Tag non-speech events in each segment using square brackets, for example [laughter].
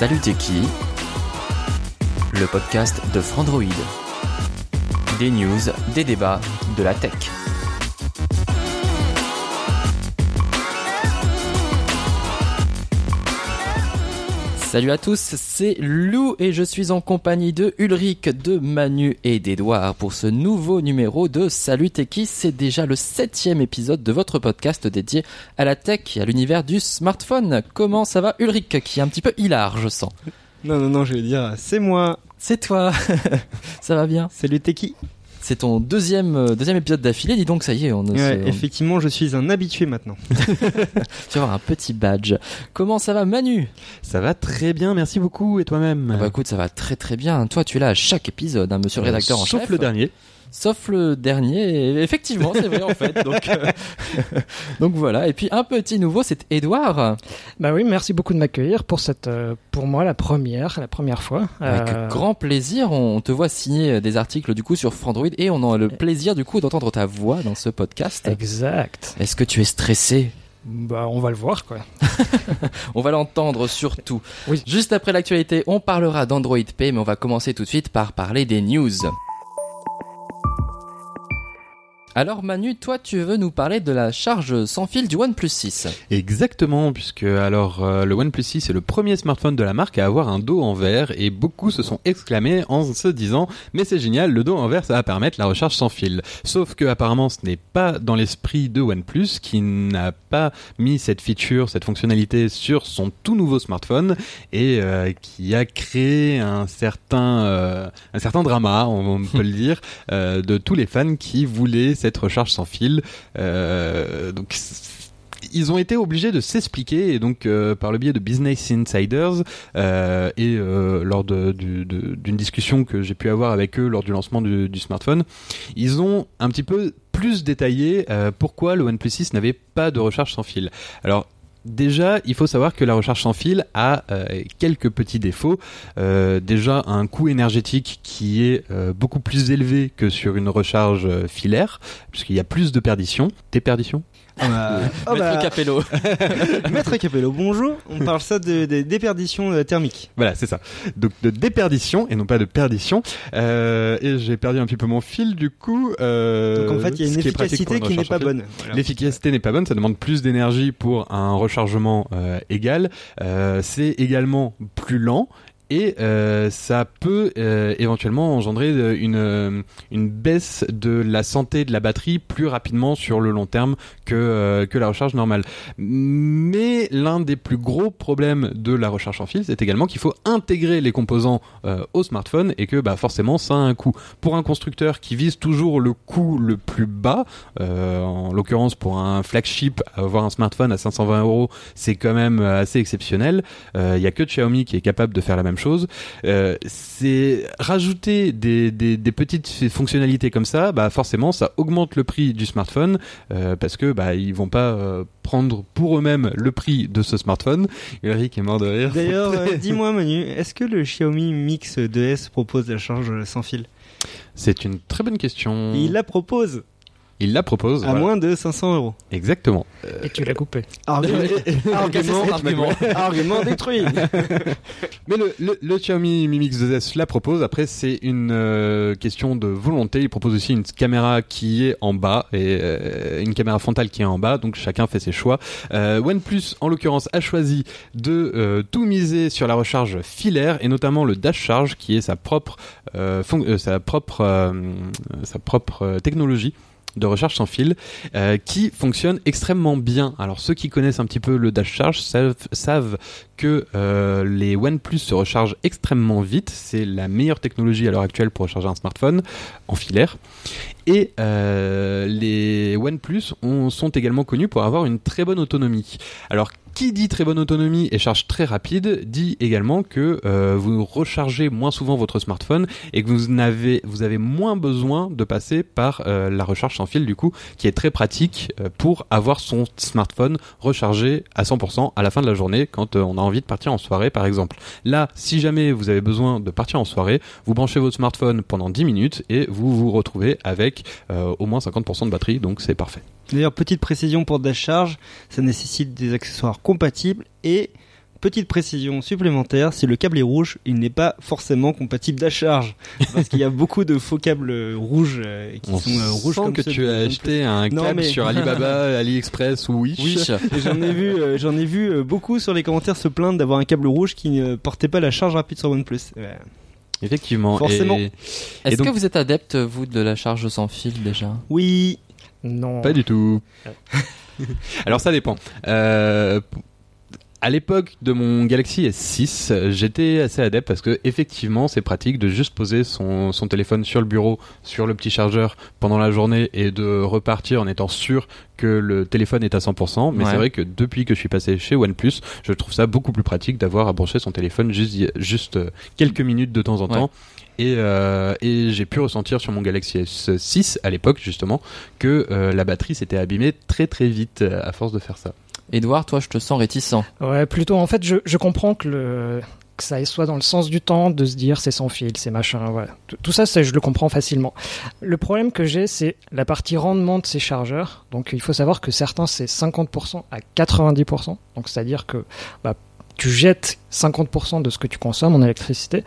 Salut t'es Le podcast de Frandroid. Des news, des débats, de la tech. Salut à tous, c'est Lou et je suis en compagnie de Ulrich, de Manu et d'Edouard pour ce nouveau numéro de Salut Techie. C'est déjà le septième épisode de votre podcast dédié à la tech et à l'univers du smartphone. Comment ça va Ulrich qui est un petit peu hilar je sens? Non, non, non, je vais dire, c'est moi, C'est toi [laughs] Ça va bien? Le Teki. C'est ton deuxième, euh, deuxième épisode d'affilée, dis donc ça y est, on, Ouais, se- on- effectivement, je suis un habitué maintenant. [laughs] tu vas avoir un petit badge. Comment ça va Manu? Ça va très bien, merci beaucoup. Et toi-même? Ah Bah écoute, ça va très très bien. Toi tu es là à chaque épisode, hein, monsieur le rédacteur en Sauf chef. le dernier. Sauf le dernier, et effectivement, c'est vrai en fait. [laughs] Donc, euh, [laughs] donc voilà. Et puis un petit nouveau, c'est Edouard. Bah oui, merci beaucoup de m'accueillir pour cette, euh, pour moi la première, la première fois. Avec Euh, grand plaisir, on te voit signer des articles du coup sur Frandroid et on a le plaisir du coup d'entendre ta voix dans ce podcast. Exact. Est-ce que tu es stressé? Bah on va le voir quoi. [laughs] On va l'entendre surtout. Oui. Juste après l'actualité, on parlera d'Android P, mais on va commencer tout de suite par parler des news. Alors Manu, toi tu veux nous parler de la charge sans fil du OnePlus 6. Exactement, puisque alors euh, le OnePlus 6 est le premier smartphone de la marque à avoir un dos en verre et beaucoup se sont exclamés en se disant mais c'est génial, le dos en verre ça va permettre la recharge sans fil. Sauf que apparemment ce n'est pas dans l'esprit de OnePlus qui n'a pas mis cette feature, cette fonctionnalité sur son tout nouveau smartphone et euh, qui a créé un certain euh, un certain drama, on, on peut le dire, [laughs] de tous les fans qui voulaient cette recharge sans fil. Euh, donc ils ont été obligés de s'expliquer et donc euh, par le biais de Business Insiders euh, et lors d'une discussion que j'ai pu avoir avec eux lors du lancement du, du smartphone, ils ont un petit peu plus détaillé pourquoi le OnePlus 6 n'avait pas de recharge sans fil. Alors Déjà, il faut savoir que la recharge sans fil a euh, quelques petits défauts. Euh, déjà, un coût énergétique qui est euh, beaucoup plus élevé que sur une recharge filaire, puisqu'il y a plus de perditions. Des perditions? Ah bah, [laughs] ah Maître bah, Capello. [laughs] Maître Capello, bonjour. On parle ça de, de déperdition euh, thermique. Voilà, c'est ça. Donc de déperdition et non pas de perdition. Euh, et j'ai perdu un petit peu mon fil du coup. Euh, Donc en fait, il y a une efficacité qui n'est pas bonne. Voilà. L'efficacité n'est pas bonne, ça demande plus d'énergie pour un rechargement euh, égal. Euh, c'est également plus lent. Et euh, ça peut euh, éventuellement engendrer euh, une, euh, une baisse de la santé de la batterie plus rapidement sur le long terme que, euh, que la recharge normale. Mais l'un des plus gros problèmes de la recharge en fil, c'est également qu'il faut intégrer les composants euh, au smartphone et que bah, forcément ça a un coût. Pour un constructeur qui vise toujours le coût le plus bas, en l'occurrence pour un flagship, avoir un smartphone à 520 euros, c'est quand même assez exceptionnel. Il y a que Xiaomi qui est capable de faire la même chose. Euh, c'est rajouter des, des, des petites fonctionnalités comme ça, bah forcément ça augmente le prix du smartphone euh, parce que bah ils vont pas euh, prendre pour eux-mêmes le prix de ce smartphone. Ulrich est mort de rire. D'ailleurs, [laughs] dis-moi Manu, est-ce que le Xiaomi Mix 2S propose la charge sans fil? C'est une très bonne question. Il la propose Il la propose. à voilà. moins de 500 euros. Exactement. Et tu l'as coupé. [laughs] Argument, Argument, argument. argument détruit. [laughs] Mais le, le, le Xiaomi Mi Mix 2S la propose. Après, c'est une euh, question de volonté. Il propose aussi une caméra qui est en bas et euh, une caméra frontale qui est en bas. Donc chacun fait ses choix. Euh, OnePlus, en l'occurrence, a choisi de euh, tout miser sur la recharge filaire et notamment le Dash Charge, qui est sa propre, euh, euh, sa propre, euh, sa propre euh, technologie de recharge sans fil euh, qui fonctionne extrêmement bien. Alors ceux qui connaissent un petit peu le Dash Charge savent, savent que euh, les OnePlus se rechargent extrêmement vite. C'est la meilleure technologie à l'heure actuelle pour recharger un smartphone en filaire. Et euh, les OnePlus ont, sont également connus pour avoir une très bonne autonomie. Alors qui dit très bonne autonomie et charge très rapide dit également que euh, vous rechargez moins souvent votre smartphone et que vous n'avez vous avez moins besoin de passer par euh, la recharge sans fil du coup qui est très pratique euh, pour avoir son smartphone rechargé à 100% à la fin de la journée quand euh, on a envie de partir en soirée par exemple. Là, si jamais vous avez besoin de partir en soirée, vous branchez votre smartphone pendant 10 minutes et vous vous retrouvez avec euh, au moins 50% de batterie donc c'est parfait. D'ailleurs, petite précision pour Dash Charge, ça nécessite des accessoires compatibles et petite précision supplémentaire, si le câble est rouge, il n'est pas forcément compatible Dash Charge parce qu'il y a [laughs] beaucoup de faux câbles euh, rouges euh, qui On sont rouges comme que tu as acheté un Non, câble mais- sur [laughs] Alibaba, AliExpress ou Wish. J'en ai vu, j'en ai vu beaucoup sur les commentaires se plaindre d'avoir un câble rouge qui ne portait pas la charge rapide sur OnePlus. Ouais. Effectivement. Forcément. Et Est-ce donc- que vous êtes adepte, vous, de la charge sans fil déjà? Oui, Non. Pas du tout. [laughs] Alors ça dépend. Euh, à l'époque de mon Galaxy S6, j'étais assez adepte parce que effectivement c'est pratique de juste poser son, son téléphone sur le bureau, sur le petit chargeur pendant la journée et de repartir en étant sûr que le téléphone est à 100%. Mais Ouais. c'est vrai que depuis que je suis passé chez OnePlus, je trouve ça beaucoup plus pratique d'avoir à brancher son téléphone juste, juste quelques minutes de temps en Ouais. temps. Et, euh, et j'ai pu ressentir sur mon Galaxy S6 à l'époque justement que euh, la batterie s'était abîmée très très vite à force de faire ça. Edouard, toi, je te sens réticent. Ouais, plutôt. En fait, je, je comprends que, le, que ça soit dans le sens du temps de se dire c'est sans fil, c'est machin. Tout, tout ça, je le comprends facilement. Le problème que j'ai, c'est la partie rendement de ces chargeurs. Donc, il faut savoir que certains, c'est 50% à 90%. Donc, c'est-à-dire que bah, tu jettes 50% de ce que tu consommes en électricité.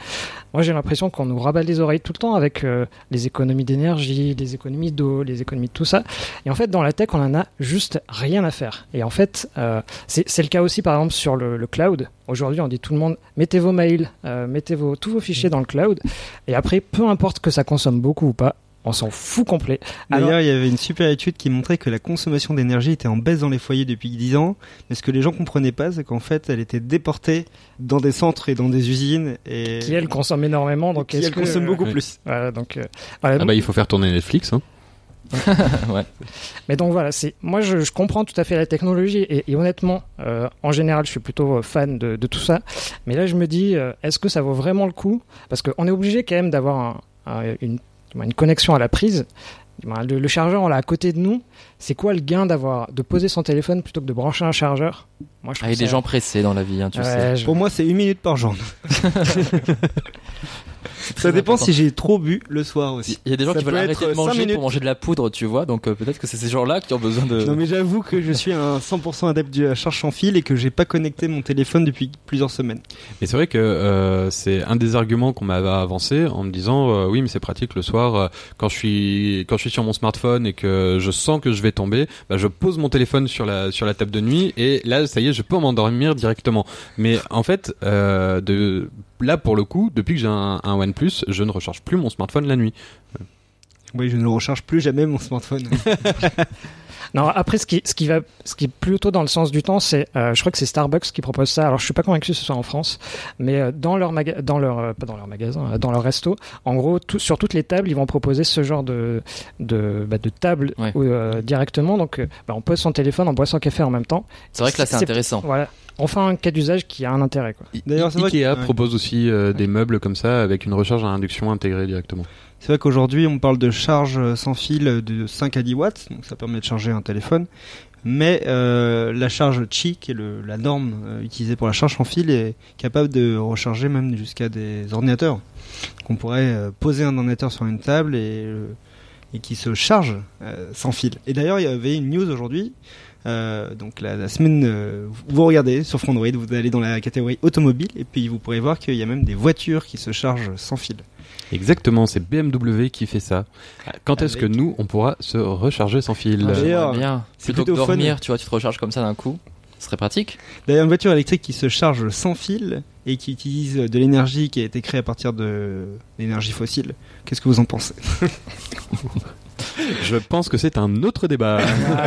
Moi, j'ai l'impression qu'on nous rabat les oreilles tout le temps avec euh, les économies d'énergie, les économies d'eau, les économies de tout ça. Et en fait, dans la tech, on en a juste rien à faire. Et en fait, euh, c'est le cas aussi, par exemple, sur le, le cloud. Aujourd'hui, on dit tout le monde, mettez vos mails, euh, mettez vos, tous vos fichiers dans le cloud. Et après, peu importe que ça consomme beaucoup ou pas, on s'en fout complet. Alors- D'ailleurs, il y avait une super étude qui montrait que la consommation d'énergie était en baisse dans les foyers depuis 10 ans. Mais ce que les gens comprenaient pas, c'est qu'en fait, elle était déportée dans des centres et dans des usines et qui elle consomme énormément, donc qui, elle que- consomme beaucoup plus. Voilà, donc, euh, voilà, Ah bah il faut faire tourner Netflix. Hein. [laughs] ouais. Mais donc voilà, c'est moi je, je comprends tout à fait la technologie et, et honnêtement, euh, en général, je suis plutôt euh, fan de, de tout ça. Mais là, je me dis, euh, est-ce que ça vaut vraiment le coup? Parce qu'on est obligé quand même d'avoir un- un- une, une connexion à la prise. Ben, Le, le chargeur, on l'a à côté de nous. C'est quoi le gain d'avoir de poser son téléphone plutôt que de brancher un chargeur? Moi, je Ah, y a des gens pressés dans la vie, hein, tu Ouais, sais. je- Pour moi, c'est une minute par jour. [laughs] [laughs] Ça dépend important. si j'ai trop bu le soir aussi. Il y a des gens Ça qui veulent arrêter de manger pour manger de la poudre, tu vois. Donc euh, peut-être que c'est ces gens-là qui ont besoin de. Non mais j'avoue que je suis un 100% adepte de la charge sans fil et que j'ai pas connecté mon téléphone depuis plusieurs semaines. Mais c'est vrai que euh, c'est un des arguments qu'on m'avait avancé en me disant euh, oui mais c'est pratique le soir euh, quand je suis quand je suis sur mon smartphone et que je sens que je vais tomber, bah, je pose mon téléphone sur la sur la table de nuit et là ça y est je peux m'endormir directement. Mais en fait euh, de là pour le coup depuis que j'ai un, un OnePlus je ne recharge plus mon smartphone la nuit. Oui, je ne recharge plus jamais mon smartphone. [laughs] Non, après, ce qui, ce qui va, ce qui est plutôt dans le sens du temps, c'est, euh, je crois que c'est Starbucks qui propose ça. Alors, je suis pas convaincu que ce soit en France, mais euh, dans leur maga dans leur, euh, pas dans leur magasin, euh, dans leur resto, en gros, tout, sur toutes les tables, ils vont proposer ce genre de, de, bah, de table Ouais. où, euh, directement. Donc, euh, bah, on pose son téléphone, on boit son café en même temps. C'est vrai que là c'est intéressant. Voilà. Enfin, un cas d'usage qui a un intérêt, quoi. D'ailleurs, que- Ikea ouais. propose aussi euh, des meubles comme ça avec une recharge à induction intégrée directement. C'est vrai qu'aujourd'hui, on parle de charge sans fil de 5 à 10 watts, donc ça permet de charger un téléphone. Mais euh, la charge Qi, qui est la norme euh, utilisée pour la charge sans fil, est capable de recharger même jusqu'à des ordinateurs. Donc on pourrait euh, poser un ordinateur sur une table et, qui se charge sans fil. Et d'ailleurs, il y avait une news aujourd'hui. donc la, semaine, vous regardez sur Frandroid, vous allez dans la catégorie automobile et puis vous pourrez voir qu'il y a même des voitures qui se chargent sans fil. Exactement, c'est BMW qui fait ça. Quand est-ce que nous on pourra se recharger sans fil Ah, D'ailleurs, c'est Plutôt que fun. dormir, tu vois, tu te recharges comme ça d'un coup. Ce serait pratique. D'ailleurs, une voiture électrique qui se charge sans fil et qui utilise de l'énergie qui a été créée à partir de l'énergie fossile. Qu'est-ce que vous en pensez? Je pense que c'est un autre débat.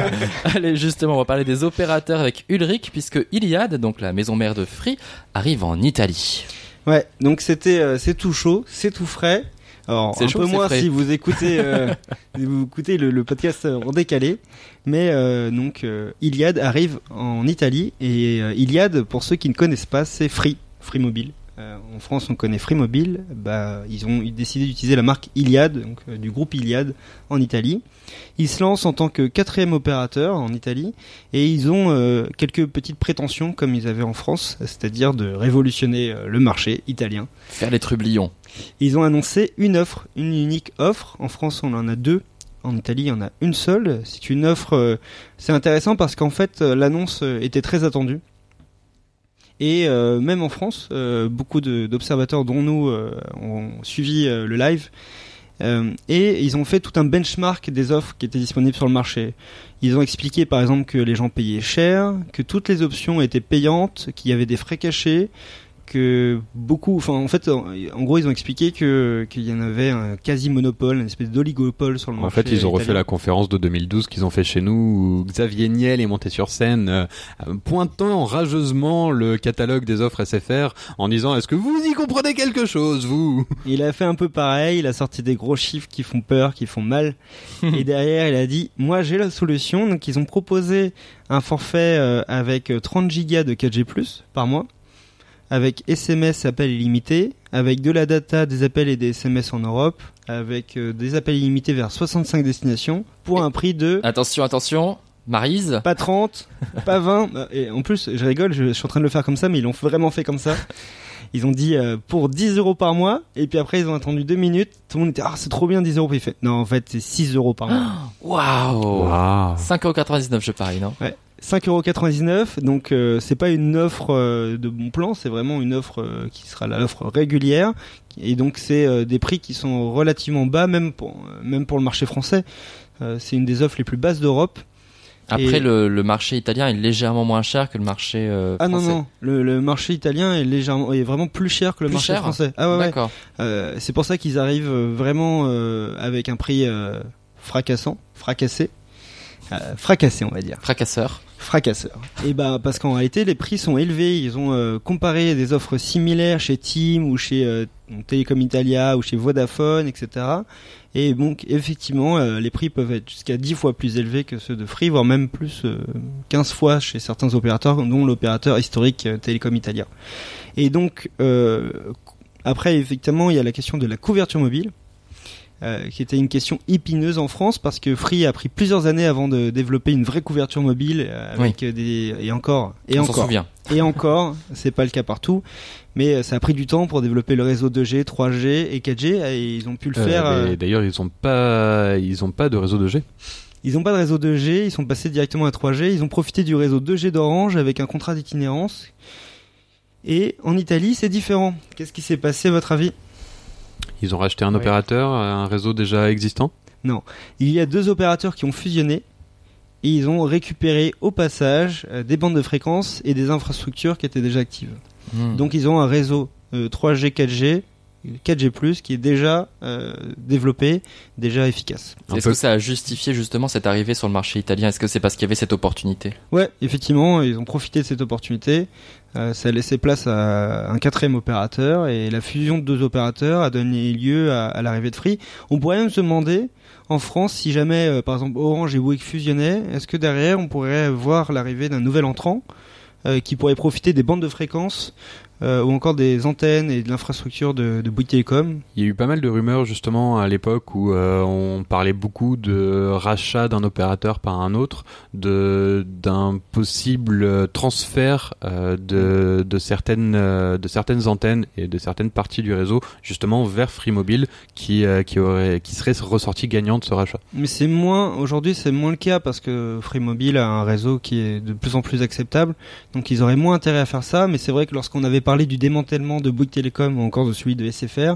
[laughs] Allez, justement, on va parler des opérateurs avec Ulrich, puisque Iliad, donc la maison mère de Free, arrive en Italie. Ouais, donc c'était, euh, c'est tout chaud, c'est tout frais. Alors C'est un chaud, peu moins frais. si vous écoutez, euh, [laughs] si vous écoutez le, le podcast en décalé, mais euh, donc euh, Iliad arrive en Italie et euh, Iliad, pour ceux qui ne connaissent pas, c'est Free, Free Mobile. Euh, en France, on connaît Free Mobile. Bah, ils ont décidé d'utiliser la marque Iliad, donc euh, du groupe Iliad en Italie. Ils se lancent en tant que quatrième opérateur en Italie et ils ont euh, quelques petites prétentions comme ils avaient en France, c'est-à-dire de révolutionner le marché italien. Faire les trublions. Ils ont annoncé une offre, une unique offre. En France, on en a deux. En Italie, il y en a une seule. C'est une offre. euh, c'est intéressant parce qu'en fait, l'annonce était très attendue. Et euh, même en France, euh, beaucoup d'observateurs, dont nous, euh, ont suivi le live. Et ils ont fait tout un benchmark des offres qui étaient disponibles sur le marché. Ils ont expliqué par exemple que les gens payaient cher, que toutes les options étaient payantes, qu'il y avait des frais cachés, que beaucoup, enfin en fait, en, en gros ils ont expliqué que qu'il y en avait un quasi monopole, une espèce d'oligopole sur le En marché. fait, ils ont refait italien. la conférence de 2012 qu'ils ont fait chez nous, où Xavier Niel est monté sur scène, euh, pointant rageusement le catalogue des offres SFR, en disant Est-ce que vous y comprenez quelque chose, vous? Il a fait un peu pareil, il a sorti des gros chiffres qui font peur, qui font mal. [laughs] et derrière, il a dit, moi j'ai la solution. Donc ils ont proposé un forfait euh, avec euh, 30 gigas de 4G+, par mois, avec SMS appels illimités, avec de la data, des appels et des SMS en Europe, avec euh, des appels illimités vers 65 destinations, pour un prix de... Attention, attention. Marise. Pas 30, pas 20. Bah, [laughs] Et en plus, je rigole, je, je suis en train de le faire comme ça, mais ils l'ont vraiment fait comme ça. Ils ont dit euh, pour 10 euros par mois, et puis après ils ont attendu deux minutes. Tout le monde était ah c'est trop bien 10 euros. Puis il fait non en fait c'est 6 euros par mois. [gasps] Waouh. 5,99€ je parie, non? 5,99€, donc euh, c'est pas une offre euh, de bon plan, c'est vraiment une offre euh, qui sera l'offre régulière, et donc c'est euh, des prix qui sont relativement bas, même pour, même pour le marché français. C'est une des offres les plus basses d'Europe. Après, Et- le, le marché italien est légèrement moins cher que le marché euh, Ah non français. non, le, le marché italien est légèrement, est vraiment plus cher que le Plus marché cher français. Ah ouais, ouais. D'accord. Euh, c'est pour ça qu'ils arrivent vraiment euh, avec un prix fracassant, fracassé, fracassé on va dire, Fracasseur. Fracasseur. Et bah parce qu'en réalité les prix sont élevés. Ils ont euh, comparé des offres similaires chez Team ou chez euh, Telecom Italia ou chez Vodafone, etc. Et donc effectivement euh, les prix peuvent être jusqu'à 10 fois plus élevés que ceux de Free, voire même plus euh, 15 fois chez certains opérateurs, dont l'opérateur historique Telecom Italia. Et donc après effectivement il y a la question de la couverture mobile. Euh, qui était une question épineuse en France parce que Free a pris plusieurs années avant de développer une vraie couverture mobile euh, avec euh, des et encore et On s'en encore. souvient. et [laughs] encore c'est pas le cas partout. Mais ça a pris du temps pour développer le réseau 2G 3G et 4G et ils ont pu le faire Euh, D'ailleurs, ils ont pas, ils ont pas de réseau de G. ils ont pas de réseau 2G ils sont passés directement à 3G ils ont profité du réseau 2G d'Orange avec un contrat d'itinérance. Et en Italie c'est différent. Qu'est-ce qui s'est passé à votre avis? Ils ont racheté un Ouais. opérateur, un réseau déjà existant. Il y a deux opérateurs qui ont fusionné et ils ont récupéré au passage euh, des bandes de fréquences et des infrastructures qui étaient déjà actives. Hmm. Donc ils ont un réseau euh, 3G, 4G, 4G+, qui est déjà euh, développé, déjà efficace. Est-ce que ça a justifié justement cette arrivée sur le marché italien? Est-ce que c'est parce qu'il y avait cette opportunité? Ouais, effectivement, ils ont profité de cette opportunité. Euh, ça a laissé place à un quatrième opérateur et la fusion de deux opérateurs a donné lieu à, l'arrivée de Free. On pourrait même se demander en France si jamais, euh, par exemple, Orange et Bouygues fusionnaient, est-ce que derrière on pourrait voir l'arrivée d'un nouvel entrant euh, qui pourrait profiter des bandes de fréquences euh, ou encore des antennes et de l'infrastructure de, de Bouygues Télécom Il y a eu pas mal de rumeurs justement à l'époque où euh, on parlait beaucoup de rachat d'un opérateur par un autre, de d'un possible transfert euh, de de certaines euh, de certaines antennes et de certaines parties du réseau justement vers Free Mobile qui qui aurait qui serait ressorti gagnant de ce rachat. Mais c'est moins aujourd'hui, c'est moins le cas parce que Free Mobile a un réseau qui est de plus en plus acceptable, donc ils auraient moins intérêt à faire ça. Mais c'est vrai que lorsqu'on avait parlé du démantèlement de Bouygues Télécom ou encore de celui de SFR,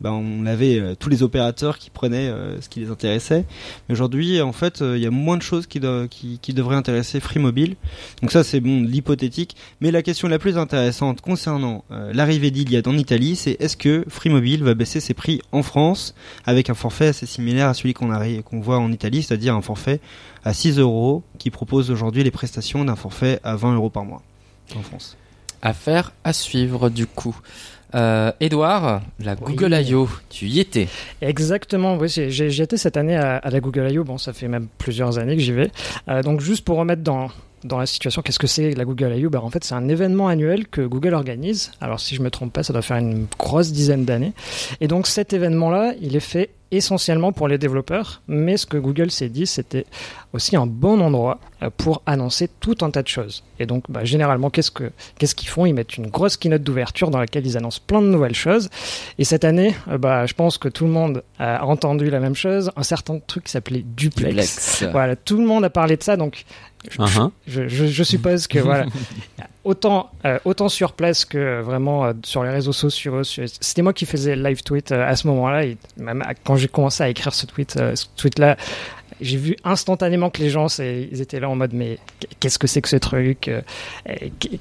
ben on avait euh, tous les opérateurs qui prenaient euh, ce qui les intéressait. Mais aujourd'hui, en fait, euh, il y a moins de choses qui, devraient intéresser Free Mobile. Donc ça, c'est bon, l'hypothétique. Mais la question la plus intéressante concernant euh, l'arrivée d'Iliad en Italie, c'est est-ce que Free Mobile va baisser ses prix en France avec un forfait assez similaire à celui qu'on qu'on voit en Italie, c'est-à-dire un forfait à 6 euros qui propose aujourd'hui les prestations d'un forfait à 20 euros par mois en France? Affaire à suivre du coup. Euh, Edouard, la Oui. Google I.O., tu y étais. Exactement, oui, j'y étais cette année à, à la Google I.O. Bon, ça fait même plusieurs années que j'y vais. Euh, donc, juste pour remettre dans, dans la situation, qu'est-ce que c'est la Google I.O. bah, En fait, c'est un événement annuel que Google organise. Alors, si je me trompe pas, ça doit faire une grosse dizaine d'années. Et donc, cet événement-là, il est fait essentiellement pour les développeurs. Mais ce que Google s'est dit, c'était aussi un bon endroit euh, pour annoncer tout un tas de choses. Et donc, bah, généralement, qu'est-ce que qu'est-ce qu'ils font? Ils mettent une grosse keynote d'ouverture dans laquelle ils annoncent plein de nouvelles choses. Et cette année, euh, bah, je pense que tout le monde a entendu la même chose, un certain truc qui s'appelait Duplex. Duplex. Voilà, tout le monde a parlé de ça, donc je, Uh-huh. je, je- je suppose que voilà, [laughs] autant euh, autant sur place que euh, vraiment euh, sur les réseaux sociaux. sur- C'était moi qui faisais le live tweet euh, à ce moment-là, même quand j'ai commencé à écrire ce tweet, ce tweet-là. J'ai vu instantanément que les gens, ils étaient là en mode mais qu'est-ce que c'est que ce truc Euh,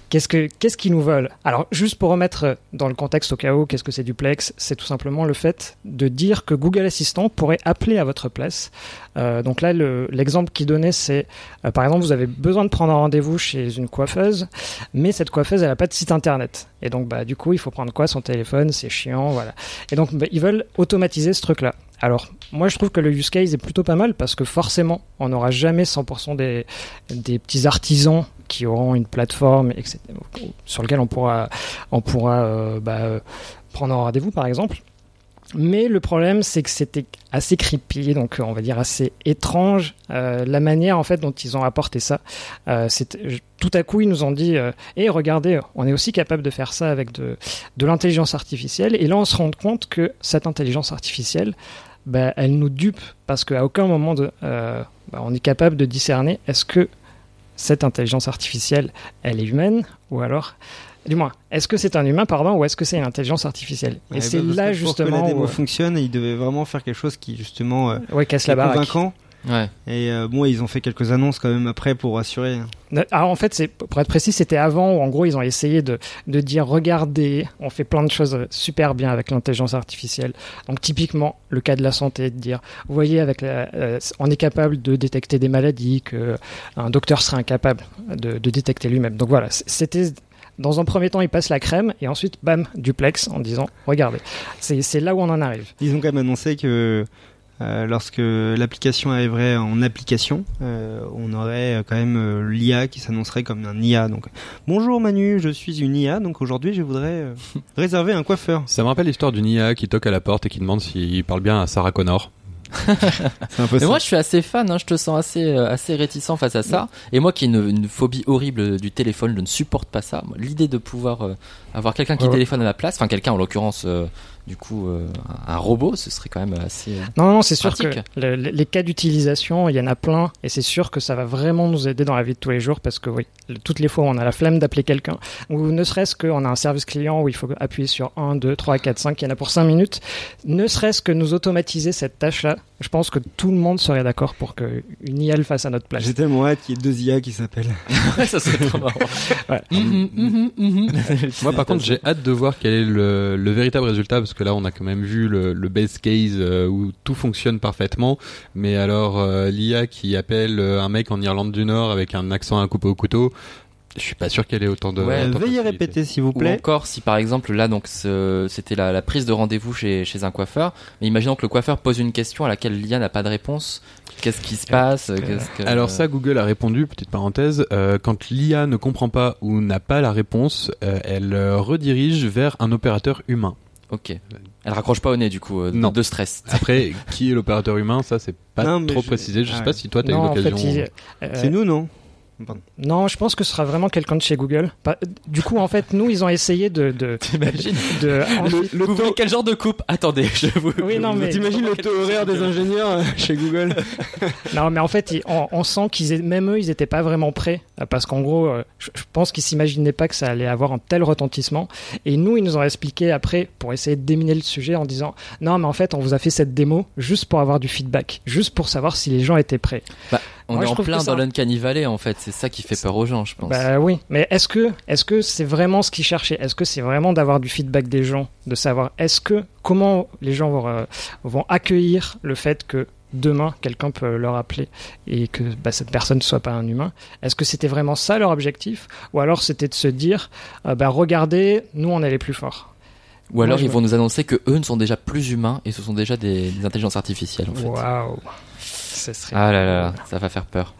Qu'est-ce que qu'est-ce qu'ils nous veulent? Alors juste pour remettre dans le contexte au cas où, qu'est-ce que c'est Duplex C'est tout simplement le fait de dire que Google Assistant pourrait appeler à votre place. Euh, donc là, le- l'exemple qui donnait, c'est euh, par exemple, vous avez besoin de prendre un rendez-vous chez une coiffeuse, mais cette coiffeuse, elle n'a pas de site internet. Et donc, bah, du coup, il faut prendre quoi? Son téléphone, c'est chiant, voilà. Et donc, bah, ils veulent automatiser ce truc-là. Alors, moi, je trouve que le use case est plutôt pas mal parce que forcément, on n'aura jamais 100% des, petits artisans qui auront une plateforme etc., sur laquelle on pourra, euh, bah, prendre un rendez-vous, par exemple. Mais le problème, c'est que c'était assez creepy, donc on va dire assez étrange, euh, la manière en fait dont ils ont apporté ça. Euh, tout à coup, ils nous ont dit, et regardez, on est aussi capable de faire ça avec de l'intelligence artificielle. Et là, on se rend compte que cette intelligence artificielle, bah, elle nous dupe parce qu'à aucun moment de, euh, bah, on est capable de discerner est-ce que cette intelligence artificielle, elle est humaine ou alors du moins, est-ce que c'est un humain, pardon, ou est-ce que c'est une intelligence artificielle? Et Ouais, c'est bah, là pour que justement la démo où, fonctionne, ils devaient vraiment faire quelque chose qui justement euh, ouais, casse la baraque. convaincant. Ouais. Et euh, bon, ils ont fait quelques annonces quand même après pour assurer. hein. Alors en fait, pour être précis, c'était avant où en gros ils ont essayé de, de dire regardez, on fait plein de choses super bien avec l'intelligence artificielle. Donc typiquement le cas de la santé, de dire vous voyez avec la, euh, on est capable de détecter des maladies que un docteur serait incapable de, de détecter lui-même. Donc voilà, c'était dans un premier temps, ils passent la crème et ensuite, bam, duplex en disant regardez. C'est c'est là où on en arrive. Ils ont quand même annoncé que euh, lorsque l'application arriverait en application, euh, on aurait euh, quand même euh, l'IA qui s'annoncerait comme un IA. Donc, bonjour Manu, je suis une IA, donc aujourd'hui je voudrais [laughs] réserver un coiffeur. Ça me rappelle l'histoire d'une IA qui toque à la porte et qui demande s'il parle bien à Sarah Connor. Un peu Mais moi, je suis assez fan, hein, je te sens assez, euh, assez réticent face à ça. Et moi qui ai une, une phobie horrible du téléphone, je ne supporte pas ça. L'idée de pouvoir euh, avoir quelqu'un qui Ouais, téléphone à ma place, enfin quelqu'un en l'occurrence, euh, du coup, euh, un un robot, ce serait quand même assez. euh, Non, non, c'est sûr que le- le- les cas d'utilisation, il y en a plein, et c'est sûr que ça va vraiment nous aider dans la vie de tous les jours, parce que oui, toutes les fois où on a la flemme d'appeler quelqu'un, ou ne serait-ce qu'on a un service client où il faut appuyer sur 1, 2, 3, 4, 5, il y en a pour 5 minutes, ne serait-ce que nous automatiser cette tâche-là, je pense que tout le monde serait d'accord pour qu'une IA le fasse à notre place. J'ai tellement hâte qu'il y ait deux IA qui s'appellent. [laughs] ça serait trop marrant. Ouais. Mhm, mhm, mhm. Moi, par contre, j'ai hâte de voir quel est le, le véritable résultat parce que là, on a quand même vu le, le base case euh, où tout fonctionne parfaitement. Mais alors, euh, l'IA qui appelle euh, un mec en Irlande du Nord avec un accent à couper au couteau, je suis pas sûr qu'elle ait autant de. Ouais, Euh, autant veuillez répéter s'il vous Ou plaît. encore si par exemple là donc c'était la, la prise de rendez-vous chez, chez un coiffeur, mais imaginons que le coiffeur pose une question à laquelle l'IA n'a pas de réponse. Qu'est-ce qui se passe que- Alors ça, Google a répondu, petite parenthèse, euh, quand l'IA ne comprend pas ou n'a pas la réponse, euh, elle euh, redirige vers un opérateur humain. Ok. Elle raccroche pas au nez du coup euh, de- Non. de stress. Après, [laughs] qui est l'opérateur humain, ça c'est pas Non, trop je- précisé. Je sais Ah pas ouais. si toi t'as eu en l'occasion. fait, il- euh, C'est nous, non? Pardon. Non, je pense que ce sera vraiment quelqu'un de chez Google. Pas- Du coup, en fait, nous, ils ont essayé de... de, T'imagines de ensuite- Vous voulez quel genre de coupe Attendez, je vous. Oui, non, mais- T'imagines le taux horaire des ingénieurs euh, chez Google [laughs] Non, mais en fait, ils- on, on sent qu'ils, même eux, ils n'étaient pas vraiment prêts, parce qu'en gros, euh, je, je pense qu'ils s'imaginaient pas que ça allait avoir un tel retentissement. Et nous, ils nous ont expliqué après, pour essayer de déminer le sujet, en disant, non, mais en fait, on vous a fait cette démo juste pour avoir du feedback, juste pour savoir si les gens étaient prêts. On Moi, est en plein ça- dans l'uncanny valley en fait. C'est ça qui fait peur aux gens, je pense. Bah oui, mais est-ce que est-ce que c'est vraiment ce qu'ils cherchaient? Est-ce que c'est vraiment d'avoir du feedback des gens, de savoir est-ce que comment les gens vont, euh, vont accueillir le fait que demain quelqu'un peut leur appeler et que bah, cette personne ne soit pas un humain? Est-ce que c'était vraiment ça leur objectif? Ou alors c'était de se dire euh, bah regardez, nous on est les plus forts. Ou alors Moi, ils vont nous annoncer que eux ne sont déjà plus humains et ce sont déjà des, des intelligences artificielles en fait. Waouh. Ce serait. Ah là là, ça va faire peur.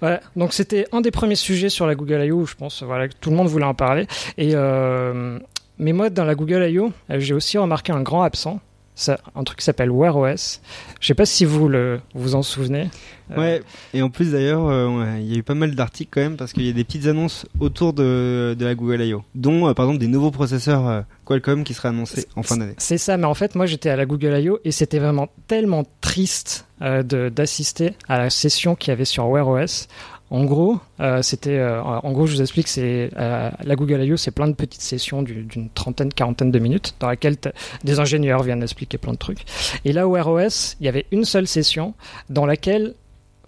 Voilà, donc c'était un des premiers sujets sur la Google I.O. je pense voilà, tout le monde voulait en parler. Et, euh, mais moi, dans la Google I.O., euh, j'ai aussi remarqué un grand absent, ça, un truc qui s'appelle Wear OS. Je sais pas si vous le, vous en souvenez. Euh, Ouais, et en plus d'ailleurs, euh, ouais, il y a eu pas mal d'articles quand même parce qu'il y a des petites annonces autour de, de la Google I.O. dont euh, par exemple des nouveaux processeurs Qualcomm qui seraient annoncés en fin d'année. C'est ça, mais en fait, moi j'étais à la Google I.O. et c'était vraiment tellement triste d'assister à la session qu'il y avait sur Wear OS. En gros, euh, c'était, euh, en gros, je vous explique, c'est euh, la Google I.O. c'est plein de petites sessions du- d'une trentaine, quarantaine de minutes dans laquelle des ingénieurs viennent expliquer plein de trucs. Et là, Wear OS, il y avait une seule session dans laquelle,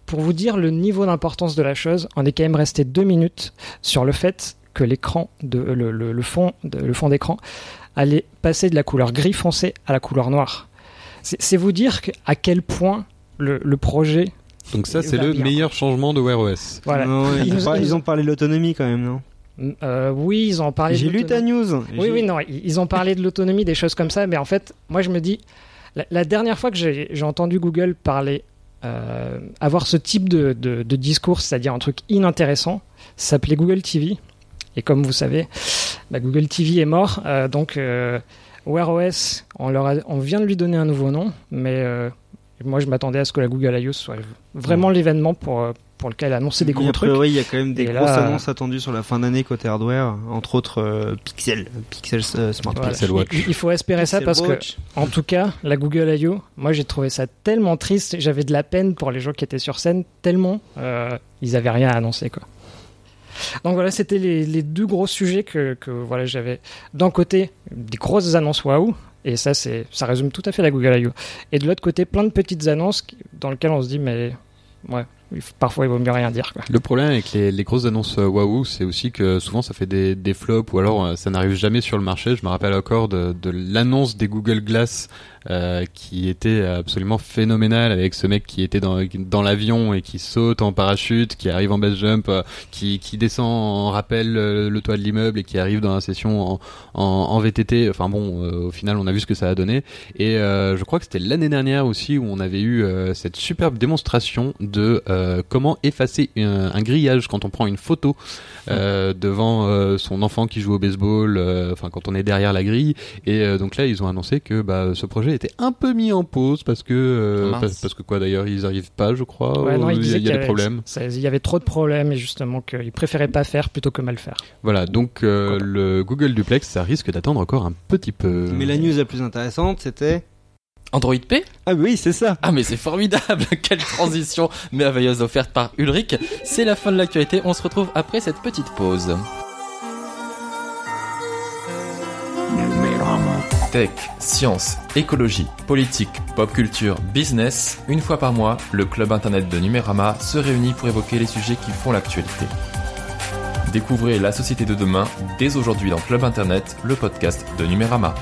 pour vous dire le niveau d'importance de la chose, on est quand même resté deux minutes sur le fait que l'écran, le, fond, le fond d'écran allait passer de la couleur gris foncé à la couleur noire. C'est vous dire à quel point le, le projet. Donc ça, c'est le bien. meilleur changement de Wear OS. Voilà. Non, ils, Ils ont par- ils parlé de l'autonomie quand même, non? Euh, oui, ils ont parlé. J'ai de lu ta l'autonomie. news. Oui, oui, non, ils ont parlé de l'autonomie, des choses comme ça, mais en fait, moi je me dis, la, la dernière fois que j'ai j'ai entendu Google parler, euh, avoir ce type de, de- de discours, c'est-à-dire un truc inintéressant, ça s'appelait Google TV. Et comme vous savez, bah, Google TV est mort, euh, donc euh, Wear OS, on, leur a- on vient de lui donner un nouveau nom, mais euh, moi je m'attendais à ce que la Google I.O. soit vraiment l'événement pour, euh, pour lequel annoncer des gros a trucs. priori, il y a quand même des Et là- grosses annonces attendues sur la fin d'année côté hardware, entre autres euh, Pixel, Pixel euh, Smart Voilà. Pixel Watch. Il, il faut espérer ça parce que. En tout cas, la Google I.O., moi j'ai trouvé ça tellement triste, j'avais de la peine pour les gens qui étaient sur scène, tellement euh, ils avaient rien à annoncer quoi. Donc voilà, c'était les, les deux gros sujets que, que voilà j'avais. D'un côté, des grosses annonces waouh, et ça c'est ça résume tout à fait la Google I.O. Et de l'autre côté, plein de petites annonces dans lesquelles on se dit mais ouais, parfois il vaut mieux rien dire. Le problème avec les, les grosses annonces Wahoo, c'est aussi que souvent ça fait des, flops ou alors euh, ça n'arrive jamais sur le marché. Je me rappelle encore de, l'annonce des Google Glass euh, qui était absolument phénoménale avec ce mec qui était dans, l'avion et qui saute en parachute, qui arrive en base jump, euh, qui, descend en rappel le toit de l'immeuble et qui arrive dans la session en, VTT. Enfin bon, au final on a vu ce que ça a donné. Et je crois que c'était l'année dernière aussi où on avait eu cette superbe démonstration de comment effacer un, un grillage quand on prend une photo euh, devant euh, son enfant qui joue au baseball, euh, enfin quand on est derrière la grille. Et euh, donc là ils ont annoncé que bah, ce projet était un peu mis en pause parce que euh, Mince. parce, parce que quoi d'ailleurs ils arrivent pas je crois. Ouais, non, il y a, il y a qu'il des avait- problèmes. ça- Il y avait trop de problèmes et justement qu'ils préféraient pas faire plutôt que mal faire. Voilà donc euh, le Google Duplex ça risque d'attendre encore un petit peu. Mais la news la plus intéressante, c'était. Android P Ah oui, c'est ça. Ah mais c'est formidable [laughs] Quelle transition merveilleuse offerte par Ulrich. C'est la fin de l'actualité, on se retrouve après cette petite pause. Tech, science, écologie, politique, pop culture, business, une fois par mois, le club internet de Numérama se réunit pour évoquer les sujets qui font l'actualité. Découvrez la société de demain dès aujourd'hui dans Club Internet, le podcast de Numérama.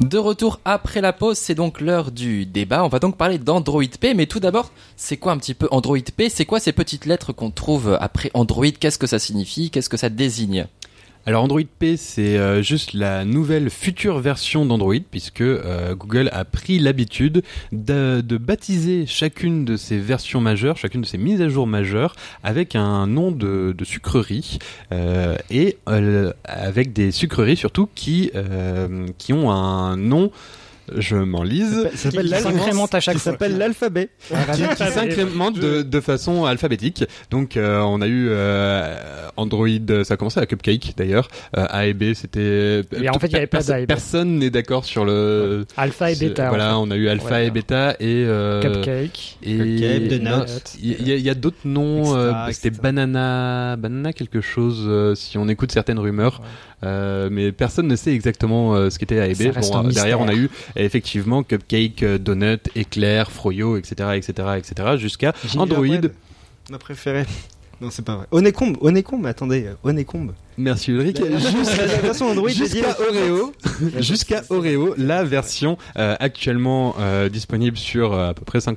De retour après la pause, c'est donc l'heure du débat. On va donc parler d'Android P, mais tout d'abord, c'est quoi un petit peu Android P? C'est quoi ces petites lettres qu'on trouve après Android? Qu'est-ce que ça signifie? Qu'est-ce que ça désigne? Alors Android P, c'est euh, juste la nouvelle future version d'Android, puisque euh, Google a pris l'habitude de, baptiser chacune de ses versions majeures, chacune de ses mises à jour majeures, avec un nom de, de sucrerie, euh, et avec des sucreries surtout qui, qui ont un nom, je m'enlise, Ça s'appelle s'incrémente à chaque Qui fois. s'appelle l'alphabet. qui, qui s'incrémente de, de façon alphabétique. Donc euh, on a eu euh, Android, ça a commencé à Cupcake d'ailleurs. Euh, A et B, c'était. Et en fait, il y avait pas Personne- d'A et B. Personne n'est d'accord sur le. Alpha et bêta. en Voilà, fait. on a eu alpha Ouais, et bêta et. euh, Cupcake. Et Cupcake, Donut. non, il y, a- il y a d'autres noms. euh, C'était etc. banana, banana quelque chose. euh, si on écoute certaines rumeurs, Euh, mais personne ne sait exactement euh, ce qu'était A et B. Bon, derrière, on a eu effectivement cupcake, euh, donut, éclair, froyo, etc., etc., etc., jusqu'à Android. Ma préférée. Non, c'est pas vrai. Honeycomb, Honeycomb, attendez, Honeycomb. Merci Ulrich. La version Android dédiée Jusqu'à Oreo, [laughs] jusqu'à Oreo, la version euh, actuellement euh, disponible sur euh, à peu près 5%,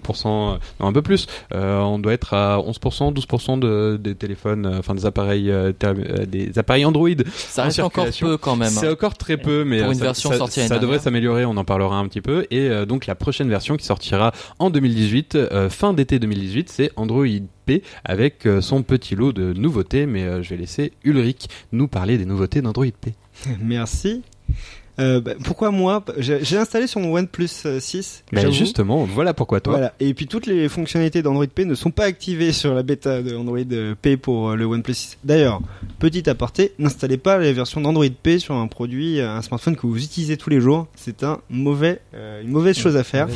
euh, non un peu plus, euh, on doit être à 11%, 12% de, des téléphones, euh, enfin des appareils, euh, euh, des appareils Android. Ça En reste encore peu quand même. C'est encore très peu, mais Pour une ça, version ça- sortie ça l'année devrait s'améliorer. On en parlera un petit peu. Et euh, donc la prochaine version qui sortira en 2018, euh, fin d'été 2018, c'est Android P avec son petit lot de nouveautés. Mais je vais laisser Ulrich nous parler des nouveautés d'Android P. [laughs] Merci. Euh, bah, pourquoi moi J'ai installé sur mon OnePlus euh, 6. Ben j'avoue. justement, voilà pourquoi toi. Voilà. Et puis toutes les fonctionnalités d'Android P ne sont pas activées sur la bêta de Android euh, P pour euh, le OnePlus 6. D'ailleurs, petit aparté, n'installez pas les versions d'Android P sur un produit, euh, un smartphone que vous utilisez tous les jours. C'est un mauvais, euh, une mauvaise chose à faire.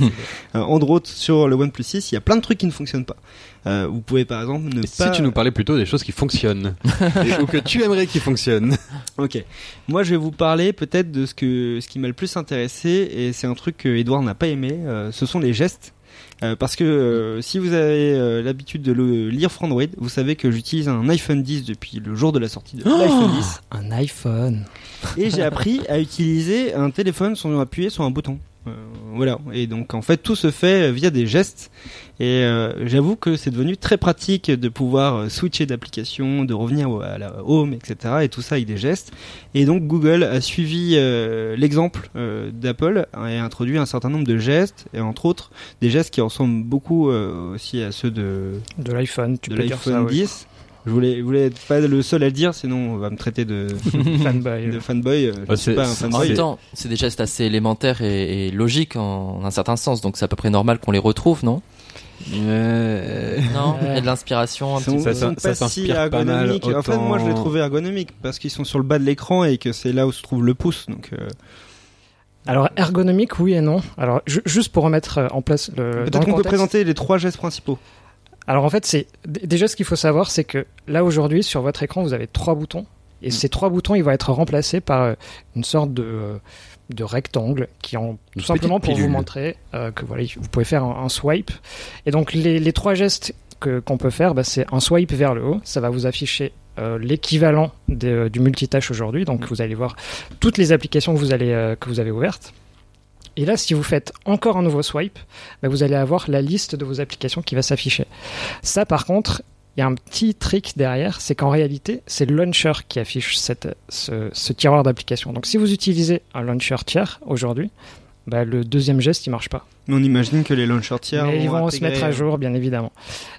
Euh, autres, sur le OnePlus 6, il y a plein de trucs qui ne fonctionnent pas. Euh, vous pouvez par exemple ne pas. Si tu nous parlais plutôt des choses qui fonctionnent Et- [laughs] ou que tu aimerais qu'ils fonctionnent. [laughs] Ok. Moi, je vais vous parler peut-être de ce que ce qui m'a le plus intéressé et c'est un truc que Edouard n'a pas aimé. euh, ce sont les gestes. Euh, parce que euh, si vous avez euh, l'habitude de le lire sur Android, vous savez que j'utilise un iPhone 10 depuis le jour de la sortie de l'iPhone 10 Un iPhone. et j'ai appris à utiliser un téléphone sans appuyer sur un bouton. Euh, voilà. Et donc en fait tout se fait via des gestes. Et euh, j'avoue que c'est devenu très pratique de pouvoir euh, switcher d'application, de revenir à la home, etc. Et tout ça avec des gestes. Et donc Google a suivi euh, l'exemple euh, d'Apple et a introduit un certain nombre de gestes, et entre autres des gestes qui ressemblent beaucoup aussi à ceux de, De l'iPhone, tu de peux dire ça. l'iPhone oui. 10. Je voulais, je voulais être pas le seul à le dire, sinon on va me traiter de, [laughs] Fanboy. de fanboy. euh, Je Bah, suis c'est- pas un c'est- En fanboy. même temps, c'est des gestes assez élémentaires et, et logiques en, en un certain sens, donc c'est à peu près normal qu'on les retrouve, non? Euh, Non, il y a de l'inspiration un petit peu. Sont ça pas si s'inspire pas mal, ergonomiques. En fait, moi, je les autant- trouvais ergonomiques parce qu'ils sont sur le bas de l'écran et que c'est là où se trouve le pouce. Donc, euh, Alors ergonomique, oui et non. Alors ju- juste pour remettre euh, en place le. peut-être qu'on peut présenter les trois gestes principaux. Alors en fait, c'est déjà ce qu'il faut savoir, c'est que là aujourd'hui sur votre écran, vous avez trois boutons et Mm. ces trois boutons, ils vont être remplacés par euh, une sorte de euh, de rectangle qui en tout simplement pour vous montrer euh, que voilà, vous pouvez faire un, un swipe. Et donc les, les trois gestes que qu'on peut faire, bah, c'est un swipe vers le haut, ça va vous afficher euh, l'équivalent du multitâche aujourd'hui. Donc vous allez voir toutes les applications que vous allez euh, que vous avez ouvertes. Et là, si vous faites encore un nouveau swipe, bah, vous allez avoir la liste de vos applications qui va s'afficher. Ça, par contre, il y a un petit trick derrière, c'est qu'en réalité, c'est le launcher qui affiche cette, ce, ce tiroir d'applications. Donc, si vous utilisez un launcher tiers aujourd'hui, bah, le deuxième geste, il marche pas. Mais on imagine que les launchers tiers Mais ils vont se mettre à jour, bien évidemment.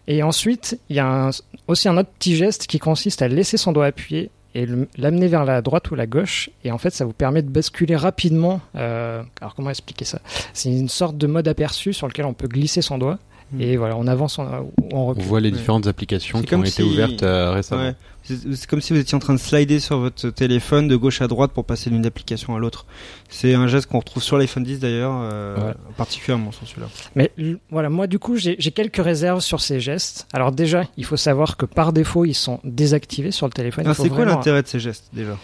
Et ensuite, il y a un- aussi un autre petit geste qui consiste à laisser son doigt appuyé et l'amener vers la droite ou la gauche. Et en fait, ça vous permet de basculer rapidement. euh, alors, comment expliquer ça? C'est une sorte de mode aperçu sur lequel on peut glisser son doigt. Hmm. Et voilà, on avance on On recule. voit les Ouais. différentes applications qui ont été si- ouvertes euh, récemment. Ouais. C'est comme si vous étiez en train de slider sur votre téléphone de gauche à droite pour passer d'une application à l'autre. C'est un geste qu'on retrouve sur l'iPhone 10 d'ailleurs, euh, Ouais. particulièrement sur celui-là. Mais voilà, moi du coup, j'ai quelques réserves sur ces gestes. Alors déjà, il faut savoir que par défaut, ils sont désactivés sur le téléphone. Ah, c'est quoi l'intérêt de ces gestes déjà?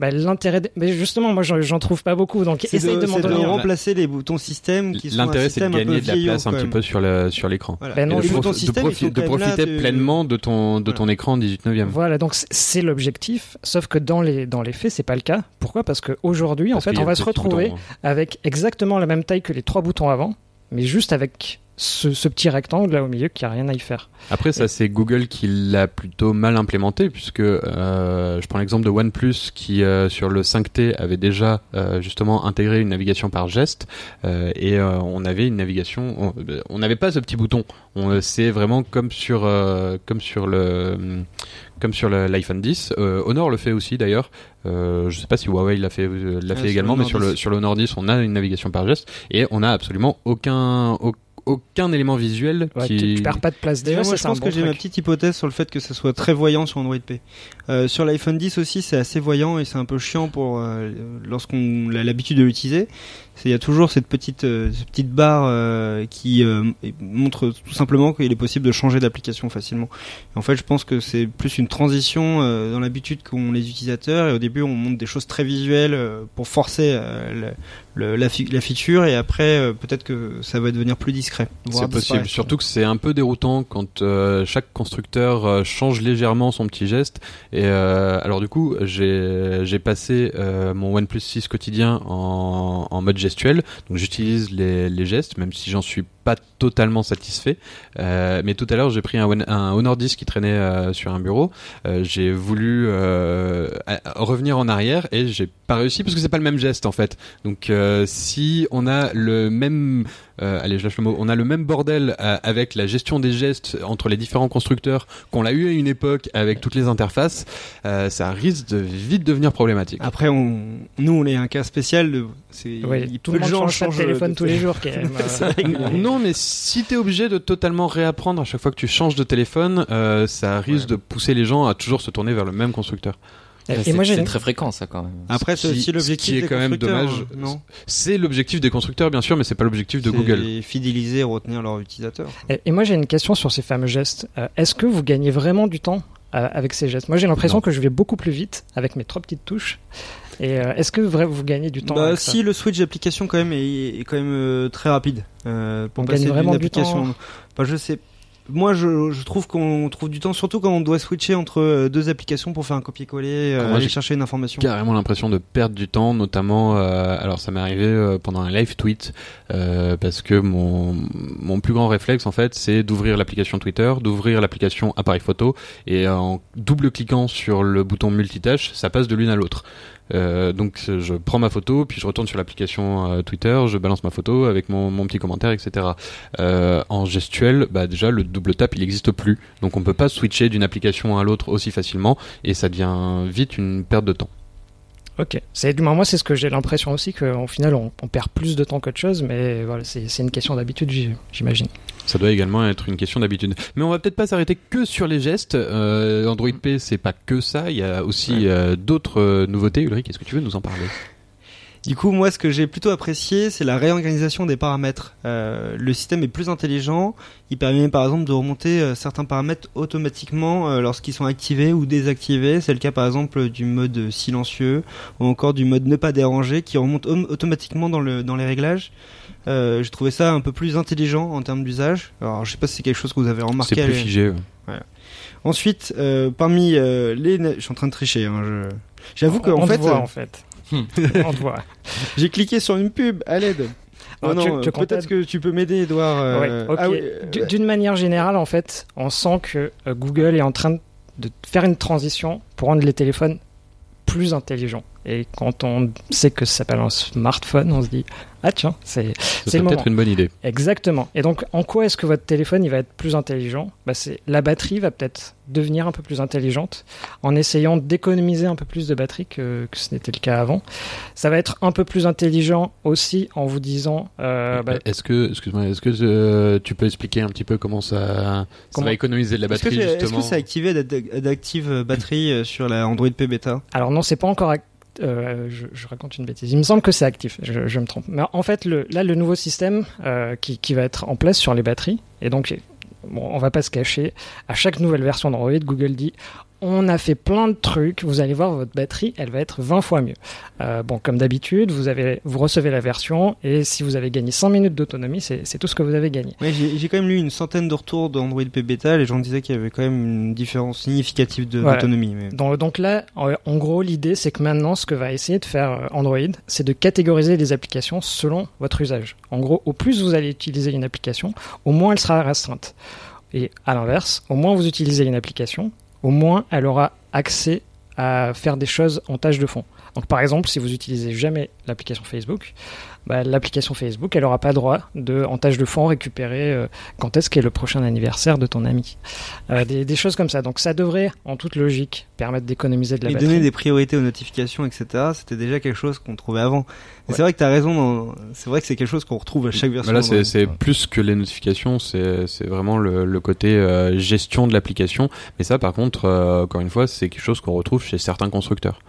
Bah, L'intérêt, de- mais justement, moi, j'en trouve pas beaucoup. Donc, C'est essaye de, de, m'en de donner un. remplacer les boutons système qui sont L'intérêt, c'est de gagner de la place un petit peu sur le sur l'écran. Voilà. Ben non, de, de profi- de profiter pleinement de ton de Voilà. ton écran 18/9e. Voilà, donc c'est- l'objectif. Sauf que dans les, dans les faits, c'est pas le cas. Pourquoi? Parce qu'aujourd'hui, en fait, on va se retrouver bouton. avec exactement la même taille que les trois boutons avant, mais juste avec ce, ce petit rectangle là au milieu qui a rien à y faire. Après, ça, c'est Google qui l'a plutôt mal implémenté, puisque euh, je prends l'exemple de OnePlus qui, euh, sur le 5T, avait déjà euh, justement intégré une navigation par geste, euh, et euh, on avait une navigation, on- n'avait pas ce petit bouton. On- C'est vraiment comme sur, euh, comme sur le, comme sur le- l'iPhone 10. Euh, Honor le fait aussi d'ailleurs. Euh, je sais pas si Huawei l'a fait, euh, l'a Ah, fait également, le mais sur le 10. sur le Honor 10, on a une navigation par geste et on a absolument aucun au- aucun élément visuel Ouais, qui tu, tu perds pas de place Déjà, déjà. moi, je pense bon que j'ai ma petite hypothèse sur le fait que ça soit très voyant sur Android P. Euh, sur l'iPhone 10 aussi, c'est assez voyant et c'est un peu chiant pour euh, lorsqu'on a l'habitude de l'utiliser. Il y a toujours cette petite, euh, cette petite barre euh, qui euh, montre tout simplement qu'il est possible de changer d'application facilement. Et en fait, je pense que c'est plus une transition euh, dans l'habitude qu'ont les utilisateurs. Et au début, on montre des choses très visuelles euh, pour forcer euh, le- le- la, fi- la feature. Et après, euh, peut-être que ça va devenir plus discret C'est possible, surtout que c'est un peu déroutant quand euh, chaque constructeur euh, change légèrement son petit geste. Et euh, alors du coup, j'ai j'ai passé euh, mon OnePlus 6 quotidien en, en mode donc j'utilise les, les gestes, même si j'en suis pas totalement satisfait. Euh, mais tout à l'heure, j'ai pris un, Honor 10 qui traînait euh, sur un bureau. Euh, j'ai voulu euh, revenir en arrière et j'ai pas réussi parce que c'est pas le même geste en fait. Donc euh, si on a le même euh, allez, je lâche le mot. On a le même bordel euh, avec la gestion des gestes entre les différents constructeurs qu'on l'a eu à une époque avec toutes les interfaces. euh, ça risque de vite devenir problématique. Après, on, nous, on est un cas spécial. De, c'est, Ouais, il- tout peu le de monde gens change changent téléphone de- tous les jours quand même. [laughs] euh. Mais si t'es obligé de totalement réapprendre à chaque fois que tu changes de téléphone, euh, ça risque de pousser les gens à toujours se tourner vers le même constructeur. Et moi c'est très fréquent ça quand même. Après, c'est Ce qui- aussi l'objectif qui est des quand même constructeurs, dommage. hein, Non, C'est l'objectif des constructeurs, bien sûr, mais c'est pas l'objectif de C'est Google. fidéliser et retenir leurs utilisateurs. Et, et moi j'ai une question sur ces fameux gestes. Euh, Est-ce que vous gagnez vraiment du temps euh, avec ces gestes? Moi j'ai l'impression que je vais beaucoup plus vite avec mes trois petites touches. Et euh, est-ce que vrai, vous gagnez du temps Bah, avec ça si le switch d'application quand même est, est quand même euh, très rapide euh, pour On passer gagne vraiment d'une du application. temps. Bah, je sais. Moi, je, je trouve qu'on trouve du temps, surtout quand on doit switcher entre euh, deux applications pour faire un copier-coller, euh, aller j'ai chercher une information. carrément l'impression de perdre du temps, notamment. euh, alors ça m'est arrivé euh, pendant un live tweet euh, parce que mon mon plus grand réflexe en fait, c'est d'ouvrir l'application Twitter, d'ouvrir l'application appareil photo et en double cliquant sur le bouton multitâche, ça passe de l'une à l'autre. Euh, donc je prends ma photo, puis je retourne sur l'application euh, Twitter, je balance ma photo avec mon, petit commentaire, etc. Euh, en gestuel, bah déjà le double tap il n'existe plus, donc on peut pas switcher d'une application à l'autre aussi facilement, et ça devient vite une perte de temps. Ok. C'est du moins moi c'est ce que j'ai l'impression aussi qu'au final on, on perd plus de temps qu'autre chose, mais voilà c'est c'est une question d'habitude j'imagine. Ça doit également être une question d'habitude. Mais on va peut-être pas s'arrêter que sur les gestes. Euh, Android P, c'est pas que ça. Il y a aussi euh, d'autres euh, nouveautés. Ulrich, est-ce que tu veux nous en parler? Du coup, moi, ce que j'ai plutôt apprécié, c'est la réorganisation des paramètres. Euh, le système est plus intelligent. Il permet, par exemple, de remonter euh, certains paramètres automatiquement euh, lorsqu'ils sont activés ou désactivés. C'est le cas, par exemple, du mode silencieux ou encore du mode ne pas déranger qui remonte automatiquement dans, le, dans les réglages. Euh, j'ai trouvé ça un peu plus intelligent en termes d'usage. Alors, je sais pas si c'est quelque chose que vous avez remarqué. C'est plus figé. ouais. Ensuite, euh, parmi euh, les, je suis en train de tricher. Hein, je... J'avoue qu'en fait, voit euh, en fait. On te voit. j'ai cliqué sur une pub. À l'aide. Oh non, comptes peut-être que tu peux m'aider, Edouard. euh, Ouais, ah oui, euh, D'une manière générale, en fait, on sent que euh, Google est en train de faire une transition pour rendre les téléphones plus intelligents. Et quand on sait que ça s'appelle un smartphone, on se dit ah tiens, c'est Ce C'est peut-être une bonne idée. exactement. Et donc, en quoi est-ce que votre téléphone il va être plus intelligent? Bah, c'est la batterie va peut-être devenir un peu plus intelligente en essayant d'économiser un peu plus de batterie que, que ce n'était le cas avant. Ça va être un peu plus intelligent aussi en vous disant euh, bah, Est-ce que, excuse-moi, est-ce que euh, tu peux expliquer un petit peu comment ça, ça Comment va économiser de la Est-ce que batterie est-ce justement que c'est activé d'Active euh, sur la Android P bêta? Alors non, c'est pas encore. act- euh, je, raconte une bêtise. Il me semble que c'est actif. Je, je me trompe. Mais en fait, le, là, le nouveau système euh, qui, qui va être en place sur les batteries, et donc, bon, on va pas se cacher. À chaque nouvelle version d'Android, Google dit on a fait plein de trucs. Vous allez voir, votre batterie, elle va être 20 fois mieux. Euh, bon, comme d'habitude, vous avez, vous recevez la version, et si vous avez gagné 100 minutes d'autonomie, c'est tout ce que vous avez gagné. Ouais, j'ai quand même lu une centaine de retours d'Android P bêta. Les gens disaient qu'il y avait quand même une différence significative Voilà. d'autonomie. mais- Donc, donc là, en, en gros, l'idée, c'est que maintenant, ce que va essayer de faire euh, Android, c'est de catégoriser les applications selon votre usage. En gros, au plus vous allez utiliser une application, au moins elle sera restreinte. Et à l'inverse, au moins vous utilisez une application, au moins elle aura accès à faire des choses en tâche de fond. Donc par exemple, si vous utilisez jamais l'application Facebook, bah, l'application Facebook, elle n'aura pas droit de, en tâche de fond, récupérer euh, quand est-ce qu'est le prochain anniversaire de ton ami. Euh, des, des choses comme ça. Donc ça devrait, en toute logique, permettre d'économiser de la Et batterie. donner des priorités aux notifications, etc. C'était déjà quelque chose qu'on trouvait avant. Et C'est vrai que tu as raison. dans- C'est vrai que c'est quelque chose qu'on retrouve à chaque version. Là, c'est plus que les notifications, c'est c'est vraiment le, le côté euh, gestion de l'application. Mais ça, par contre, euh, encore une fois, c'est quelque chose qu'on retrouve chez certains constructeurs.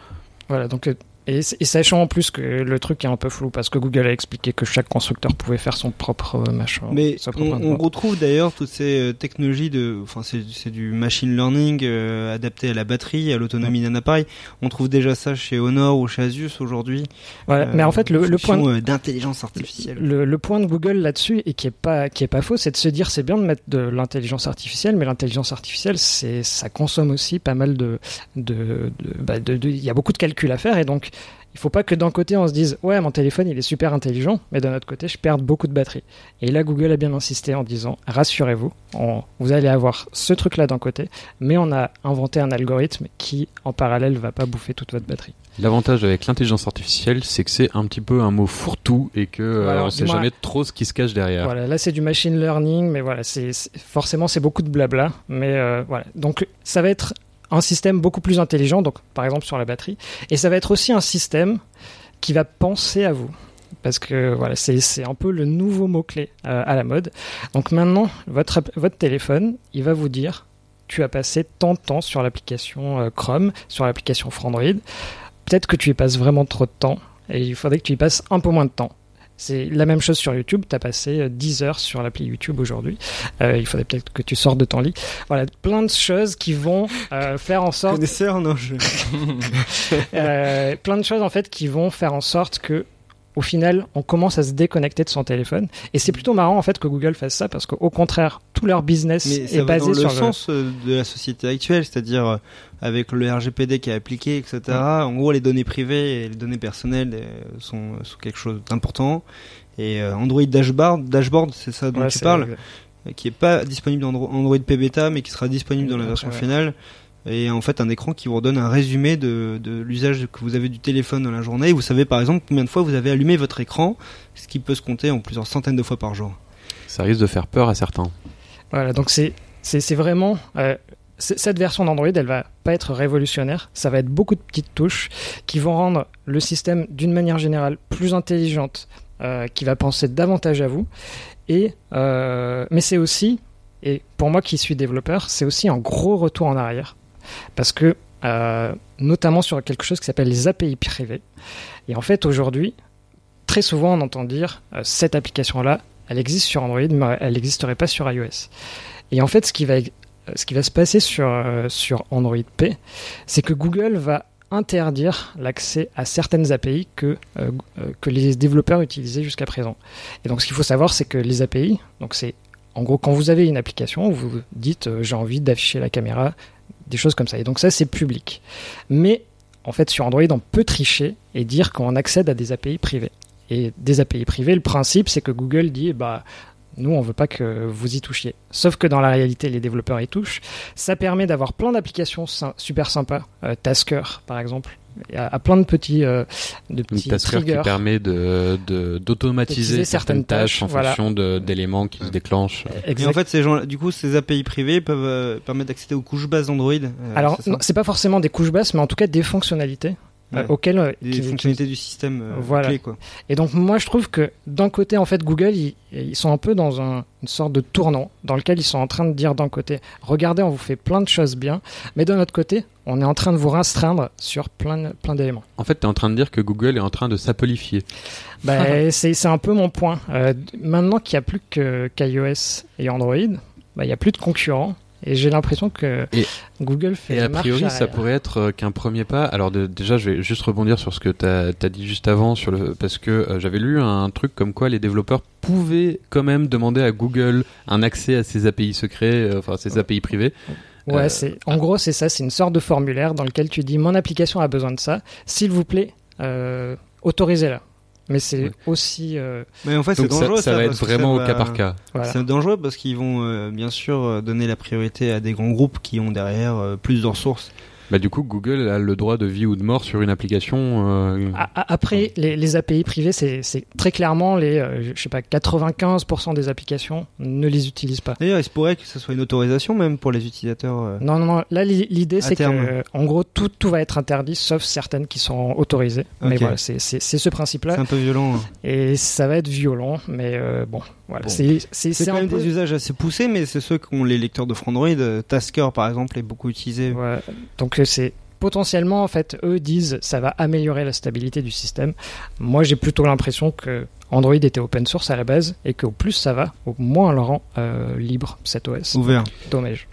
Voilà, donc euh, Et, et, sachant en plus que le truc est un peu flou parce que Google a expliqué que chaque constructeur pouvait faire son propre euh, machin. Mais on, on, retrouve d'ailleurs toutes ces euh, technologies de, enfin c'est du machine learning euh, adapté à la batterie, à l'autonomie d'un appareil. On trouve déjà ça chez Honor ou chez Asus aujourd'hui. Ouais, mais en fait le, le point d'intelligence artificielle. Le, le, point de Google là-dessus et qui est pas qui est pas faux, c'est de se dire c'est bien de mettre de l'intelligence artificielle, mais l'intelligence artificielle c'est ça consomme aussi pas mal de de, bah de, de, il y a beaucoup de calculs à faire et donc il faut pas que d'un côté on se dise ouais mon téléphone il est super intelligent, mais d'un autre côté je perds beaucoup de batterie. Et là Google a bien insisté en disant rassurez-vous, vous allez avoir ce truc là d'un côté, mais on a inventé un algorithme qui en parallèle va pas bouffer toute votre batterie. L'avantage avec l'intelligence artificielle, c'est que c'est un petit peu un mot fourre-tout et que voilà, euh, on sait jamais trop ce qui se cache derrière. Voilà, là c'est du machine learning, mais voilà, c'est forcément c'est beaucoup de blabla, mais euh, voilà. Donc ça va être un système beaucoup plus intelligent, donc par exemple sur la batterie, et ça va être aussi un système qui va penser à vous. Parce que voilà, c'est un peu le nouveau mot-clé euh, à la mode. Donc maintenant, votre, votre téléphone, il va vous dire tu as passé tant de temps sur l'application euh, Chrome, sur l'application Frandroid. Peut-être que tu y passes vraiment trop de temps et il faudrait que tu y passes un peu moins de temps. C'est la même chose sur YouTube. Tu as passé 10 heures sur l'appli YouTube aujourd'hui. Euh, il faudrait peut-être que tu sortes de ton lit. Voilà, plein de choses qui vont euh, faire en sorte. Connaisseur, non, je... [laughs] euh, plein de choses en fait qui vont faire en sorte que au final, on commence à se déconnecter de son téléphone. Et c'est plutôt marrant en fait que Google fasse ça parce qu'au contraire, tout leur business est basé dans sur le sens euh, de la société actuelle, c'est-à-dire euh, avec le RGPD qui est appliqué, etc. En gros, les données privées et les données personnelles euh, sont, sont quelque chose d'important. Et Android Dashboard, Dashboard, c'est ça dont Ouais, tu parles, qui est pas disponible dans Andro- Android P mais qui sera disponible dans la version ouais. finale. Et en fait, un écran qui vous redonne un résumé de, de l'usage que vous avez du téléphone dans la journée. Vous savez par exemple combien de fois vous avez allumé votre écran, ce qui peut se compter en plusieurs centaines de fois par jour. Ça risque de faire peur à certains. Voilà, donc c'est c'est vraiment euh, cette version d'Android, elle va pas être révolutionnaire. Ça va être beaucoup de petites touches qui vont rendre le système d'une manière générale plus intelligente, euh, qui va penser davantage à vous. Et euh, mais c'est aussi, et pour moi qui suis développeur, c'est aussi un gros retour en arrière parce que euh, notamment sur quelque chose qui s'appelle les API privées. Et en fait aujourd'hui, très souvent on entend dire euh, cette application là elle existe sur Android, mais elle n'existerait pas sur iOS. Et en fait, ce qui va, ce qui va se passer sur, euh, sur Android P, c'est que Google va interdire l'accès à certaines API que, que les développeurs utilisaient jusqu'à présent. Et donc, ce qu'il faut savoir, c'est que les API, donc c'est en gros quand vous avez une application, vous vous dites j'ai envie d'afficher la caméra, des choses comme ça. Et donc ça, c'est public. Mais en fait, sur Android, on peut tricher et dire qu'on accède à des API privées et des API privées, le principe c'est que Google dit bah nous on veut pas que vous y touchiez. Sauf que dans la réalité les développeurs y touchent. Ça permet d'avoir plein d'applications sy- super sympas, euh, Tasker par exemple, Il y a à plein de petits euh, de petits tasker qui permet de de- d'automatiser D'automatiser certaines certaines tâches tâches, en voilà. fonction de- d'éléments qui se déclenchent. Et Exact- en fait, ces gens, du coup, ces API privées peuvent euh, permettre d'accéder aux couches bases d'Android. euh, Alors c'est pas forcément des couches basses, mais en tout cas des fonctionnalités euh, Ouais. auxquelles euh, des qui- fonctionnalités du système euh, Voilà. clé, quoi. Et donc moi je trouve que d'un côté en fait Google ils, ils sont un peu dans un- une sorte de tournant dans lequel ils sont en train de dire d'un côté regardez on vous fait plein de choses bien mais d'un autre côté on est en train de vous restreindre sur plein plein d'éléments. En fait, tu es en train de dire que Google est en train de s'appelifier. Bah, [laughs] c'est c'est un peu mon point. Euh, maintenant qu'il n'y a plus que qu'iOS et Android, bah, il n'y a plus de concurrents. Et j'ai l'impression que Et- Google fait Et a marche priori, ça pourrait être euh, qu'un premier pas. Alors de- déjà, je vais juste rebondir sur ce que tu as, dit juste avant, sur le, parce que euh, j'avais lu un truc comme quoi les développeurs pouvaient quand même demander à Google un accès à ses API secrets, euh, enfin ses API privés. Ouais, Euh, c'est en gros c'est ça, c'est une sorte de formulaire dans lequel tu dis mon application a besoin de ça, s'il vous plaît, autorisez-la. Mais c'est Ouais. aussi euh, Mais en fait, c'est ça, dangereux. ça va être vraiment ça au cas par cas. voilà. C'est dangereux parce qu'ils vont euh, bien sûr euh, donner la priorité à des grands groupes qui ont derrière euh, plus de ressources. Bah du coup, Google a le droit de vie ou de mort sur une application. euh, Après, les, les API privées, c'est c'est très clairement les, euh, je sais pas, 95% des applications ne les utilisent pas. D'ailleurs, il se pourrait que ce soit une autorisation même pour les utilisateurs. euh. Non, non, non. Là, li- l'idée, c'est que, euh, en gros, tout, tout va être interdit, sauf certaines qui sont autorisées. Mais voilà, c'est c'est- c'est ce C'est principe-là. un peu violent. hein. Et ça va être violent, mais euh, bon, voilà. Bon. C'est quand même peu. des usages assez poussés, mais c'est ceux qui ont les lecteurs de Frandroid. Euh, Tasker, par exemple, est beaucoup utilisé. Ouais. Donc, euh, c'est potentiellement, en fait, eux disent ça va améliorer la stabilité du système. Moi, j'ai plutôt l'impression que Android était open source à la base et qu'au plus ça va, au moins on le rend euh, libre cet OS. Ouvert. Dommage.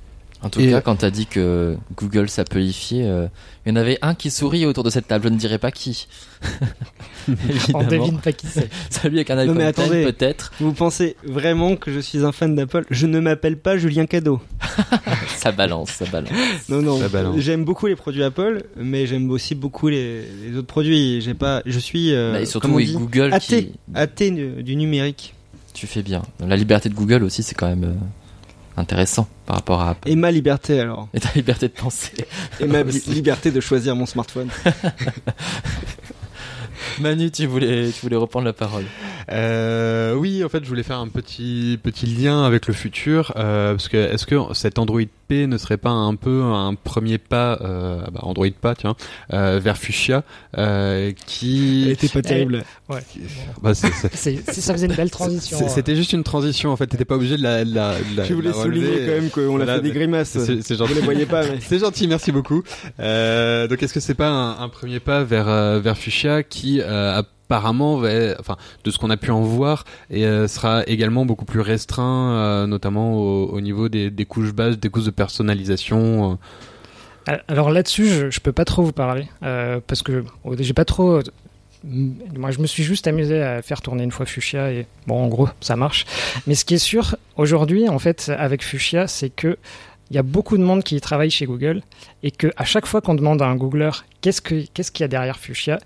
En tout Et- cas, quand t'as dit que Google s'appelifiait, euh, il y en avait un qui sourit autour de cette table, je ne dirais pas qui. [laughs] On Évidemment. devine pas qui c'est. [laughs] Celui avec un Non, iPhone mais 10 attendez. peut-être. Vous pensez vraiment que je suis un fan d'Apple? Je ne m'appelle pas Julien Cadeau. [laughs] Ça balance, ça balance. Non, non. Ça balance. J'aime beaucoup les produits Apple, mais j'aime aussi beaucoup les, les autres produits. J'ai pas, je suis, euh, Bah, et surtout, oui, dit? Google athée, qui... athée du, du numérique. Tu fais bien. La liberté de Google aussi, c'est quand même euh, intéressant par rapport à Apple. Et ma liberté alors. Et ta liberté de penser. [laughs] Et ma [laughs] liberté de choisir mon smartphone. [laughs] Manu, tu voulais, tu voulais reprendre la parole. Euh, oui, en fait, je voulais faire un petit petit lien avec le futur, euh, parce que est-ce que cet Android P ne serait pas un peu un premier pas, euh, bah, Android pas, tiens, euh, vers Fuchsia, euh, qui, Elle était pas terrible. Ouais. bah, c'est- c'est- C'est- c'est- ça faisait une belle transition. c'est- C'était juste une transition, en fait. T'étais pas obligé de la. de la, de la- Je voulais la relever. souligner quand même qu'on Voilà, a fait des grimaces. C'est c'est Vous gentil. les voyez pas, mais. [laughs] C'est gentil, merci beaucoup. Euh, donc, est-ce que c'est pas un, un premier pas vers euh, vers Fuchsia qui euh, apparemment enfin, de ce qu'on a pu en voir, euh, sera également beaucoup plus restreint, euh, notamment au, au niveau des, couches basses, des couches de personnalisation. euh. Alors là-dessus, je, je peux pas trop vous parler parce que j'ai pas trop. Moi, je me suis juste amusé à faire tourner une fois Fuchsia et bon, en gros, ça marche. Mais ce qui est sûr aujourd'hui, en fait, avec Fuchsia, c'est que il y a beaucoup de monde qui travaille chez Google et que à chaque fois qu'on demande à un Googler qu'est-ce que qu'est-ce qu'il y a derrière Fuchsia,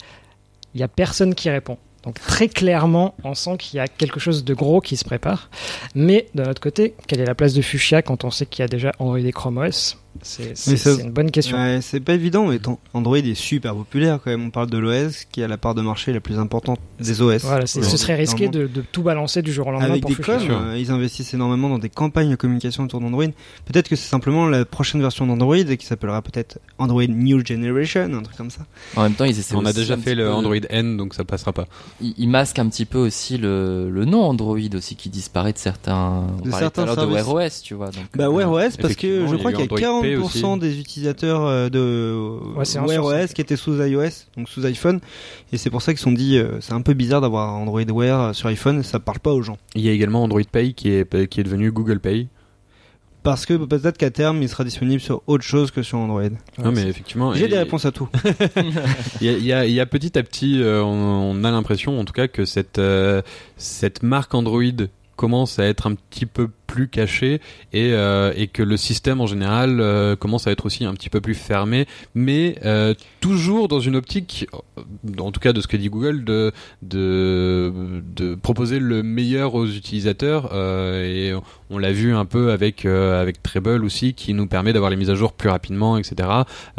il y a personne qui répond. Donc très clairement, on sent qu'il y a quelque chose de gros qui se prépare. Mais de notre côté, quelle est la place de Fuchsia quand on sait qu'il y a déjà Android et Chrome OS C'est une bonne question. Ouais, c'est pas évident, mais ton- Android est super populaire quand même. On parle de l'OS qui a la part de marché la plus importante des OS. Voilà, ce serait risqué de, de tout balancer du jour au lendemain Avec pour des Fuchsia. coms, sûr. euh, ils investissent énormément dans des campagnes de communication autour d'Android. Peut-être que c'est simplement la prochaine version d'Android qui s'appellera peut-être Android New Generation, un truc comme ça. En même temps, ils essaient On a déjà fait le Android N, donc ça passera pas. Ils, ils masquent un petit peu aussi le, le nom Android aussi qui disparaît de certains. On De certains tout à l'heure de. Wear OS, tu vois. Donc, Bah Wear OS parce que je crois qu'il y a Android Pay 40% aussi. des utilisateurs euh, de Ouais, Wear OS qui étaient sous iOS, donc sous iPhone, et c'est pour ça qu'ils se sont dit euh, c'est un peu bizarre d'avoir Android Wear sur iPhone, ça parle pas aux gens. Il y a également Android Pay qui est qui est devenu Google Pay. Parce que peut-être qu'à terme il sera disponible sur autre chose que sur Android. non, mais effectivement. J'ai et- des réponses à tout. [laughs] Il y a, il y a- il y a petit à petit, euh, on, on a l'impression, en tout cas, que cette euh, cette marque Android commence à être un petit peu plus cachée et euh, et que le système en général euh, commence à être aussi un petit peu plus fermé, mais euh, toujours dans une optique, en tout cas de ce que dit Google, de de de proposer le meilleur aux utilisateurs et on l'a vu un peu avec avec Treble aussi, qui nous permet d'avoir les mises à jour plus rapidement, etc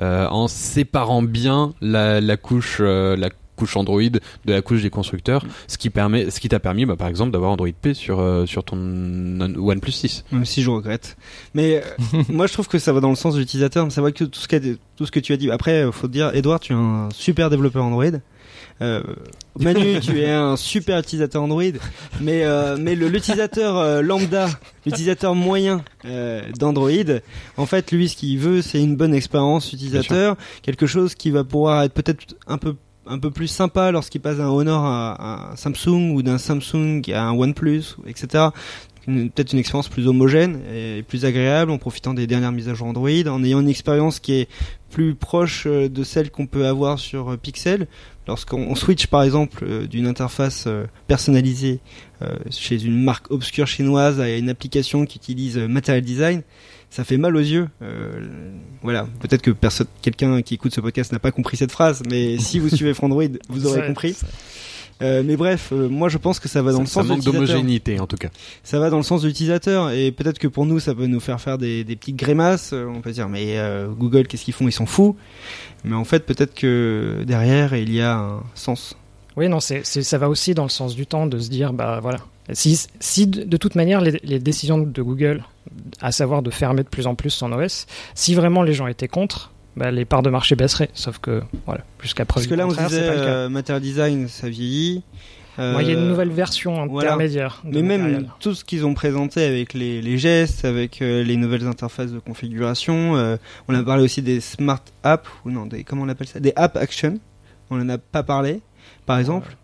en séparant bien la, la couche la couche Android de la couche des constructeurs, ce qui permet, ce qui t'a permis, bah, par exemple, d'avoir Android P sur euh, sur ton OnePlus 6. Même si je regrette. Mais euh, [laughs] moi, je trouve que ça va dans le sens de l'utilisateur. C'est vrai que tout ce, qu'a- tout ce que tu as dit. Après, euh, faut te dire, Edouard, tu es un super développeur Android. Euh, Manu, [laughs] tu es un super utilisateur Android. Mais, euh, mais l'utilisateur euh, lambda, l'utilisateur moyen euh, d'Android, en fait, lui, ce qu'il veut, c'est une bonne expérience utilisateur. Quelque chose qui va pouvoir être peut-être un peu un peu plus sympa lorsqu'il passe d'un Honor à, un Samsung ou d'un Samsung à un OnePlus, etc peut-être une expérience plus homogène et plus agréable en profitant des dernières mises à jour Android, en ayant une expérience qui est plus proche euh, de celle qu'on peut avoir sur euh, Pixel. Lorsqu'on on switch par exemple euh, d'une interface personnalisée chez une marque obscure chinoise à une application qui utilise Material Design, ça fait mal aux yeux. Euh, voilà, peut-être que personne, quelqu'un qui écoute ce podcast n'a pas compris cette phrase, mais [laughs] si vous suivez Frandroid, vous aurez Ça- compris. Euh, mais bref, euh, moi je pense que ça va dans Ça, le ça sens de manque d'homogénéité, en tout cas. ça va dans le sens de l'utilisateur et peut-être que pour nous ça peut nous faire faire des, des petites grimaces Euh, on peut dire mais euh, Google qu'est-ce qu'ils font? Ils sont fous mais en fait peut-être que derrière il y a un sens Oui, non, c'est- ça va aussi dans le sens du temps de se dire, bah voilà. Si, si de, toute manière les, les décisions de Google, à savoir de fermer de plus en plus son OS, si vraiment les gens étaient contre, bah, les parts de marché baisseraient. Sauf que, voilà, jusqu'à preuve parce que du là on contraire, disait euh, Material Design ça vieillit Euh, il y a une nouvelle version voilà. intermédiaire. de Mais même matériel. tout ce qu'ils ont présenté avec les, les gestes, avec euh, les nouvelles interfaces de configuration. euh, on a parlé aussi des smart apps, ou non, des, comment on appelle ça? Des app action. On en a pas parlé, par exemple.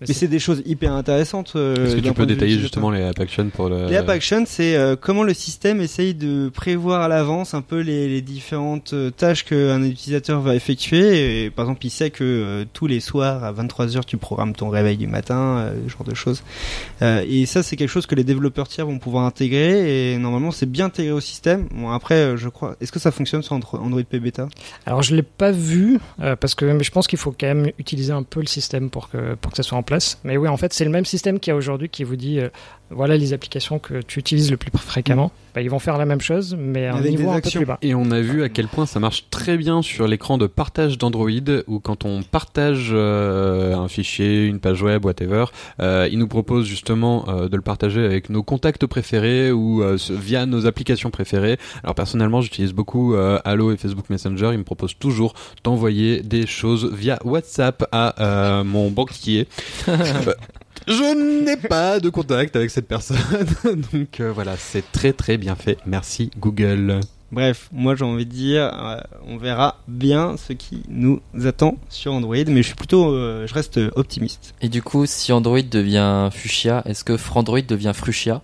Mais Mais c'est- des choses hyper intéressantes. euh, Est-ce que tu peux détailler justement les app actions pour le... Les app action, c'est euh, comment le système essaye de prévoir à l'avance un peu les, les différentes euh, tâches qu'un utilisateur va effectuer. Et, par exemple, il sait que euh, tous les soirs à 23h, tu programmes ton réveil du matin, euh, ce genre de choses. Euh, et ça, c'est quelque chose que les développeurs tiers vont pouvoir intégrer. Et normalement, c'est bien intégré au système. Bon, après, euh, je crois. Est-ce que ça fonctionne sur Andro- Android P bêta? Alors je l'ai pas vu euh, parce que mais je pense qu'il faut quand même utiliser un peu le système pour que pour que ça soit en place. Mais oui, en fait, c'est le même système qu'il y a aujourd'hui qui vous dit euh, voilà les applications que tu utilises le plus fréquemment. Bah, ils vont faire la même chose, mais à un niveau un peu plus bas. Et on a vu à quel point ça marche très bien sur l'écran de partage d'Android, où quand on partage euh, un fichier, une page web, whatever, euh, il nous propose justement euh, de le partager avec nos contacts préférés ou euh, via nos applications préférées. Alors personnellement, j'utilise beaucoup euh, Allo et Facebook Messenger. Il me propose toujours d'envoyer des choses via WhatsApp à euh, mon banquier. [laughs] Je n'ai pas de contact avec cette personne, [laughs] donc euh, voilà, c'est très très bien fait. Merci Google. Bref, moi j'ai envie de dire, euh, on verra bien ce qui nous attend sur Android, mais je suis plutôt, euh, je reste optimiste. Et du coup, si Android devient Fuchsia, est-ce que Frandroid devient Fruchia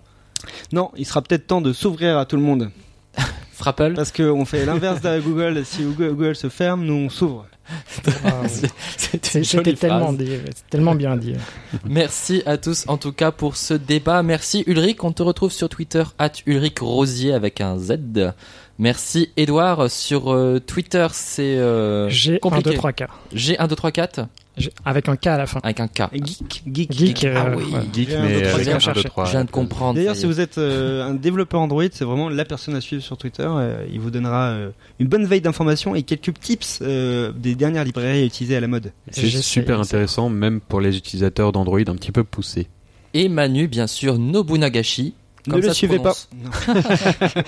Non, il sera peut-être temps de s'ouvrir à tout le monde. [laughs] Frapple? Parce qu'on fait l'inverse de Google. Si Google, Google se ferme, nous on s'ouvre. Ah, C'était tellement, dit, bien dit. Merci à tous en tout cas pour ce débat. Merci Ulrich, on te retrouve sur Twitter at Ulrich Rosier avec un Z. Merci Edouard sur euh, Twitter, c'est euh, J'ai 1, compliqué. 2, 3 K. G1234 J'ai- Avec un K à la fin. avec un K. Geek, geek, Geek, euh, Ah oui. ouais. Geek, un, mais avec un, cherché. deux, trois. Je viens de comprendre. D'ailleurs, si vous êtes euh, un développeur Android, c'est vraiment la personne à suivre sur Twitter. euh, il vous donnera euh, une bonne veille d'informations et quelques tips euh, des dernières librairies utilisées à la mode. C'est super intéressant, même pour les utilisateurs d'Android un petit peu poussés. Et Manu, bien sûr, Nobunagashi. Ne Comme le ça suivez pas. prononce. [laughs]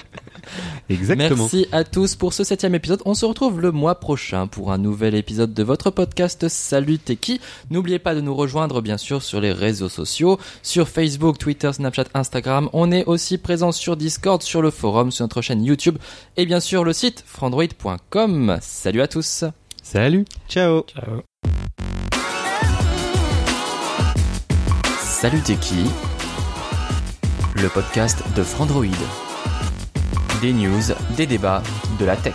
Exactement. Merci à tous pour ce septième épisode. On se retrouve le mois prochain pour un nouvel épisode de votre podcast Salut Teki. N'oubliez pas de nous rejoindre bien sûr sur les réseaux sociaux, sur Facebook, Twitter, Snapchat, Instagram. On est aussi présent sur Discord, sur le forum, sur notre chaîne YouTube et bien sûr le site frandroid.com. Salut à tous. Salut Ciao. Ciao. Salut Teki. Le podcast de Frandroid. Des news, des débats, de la tech.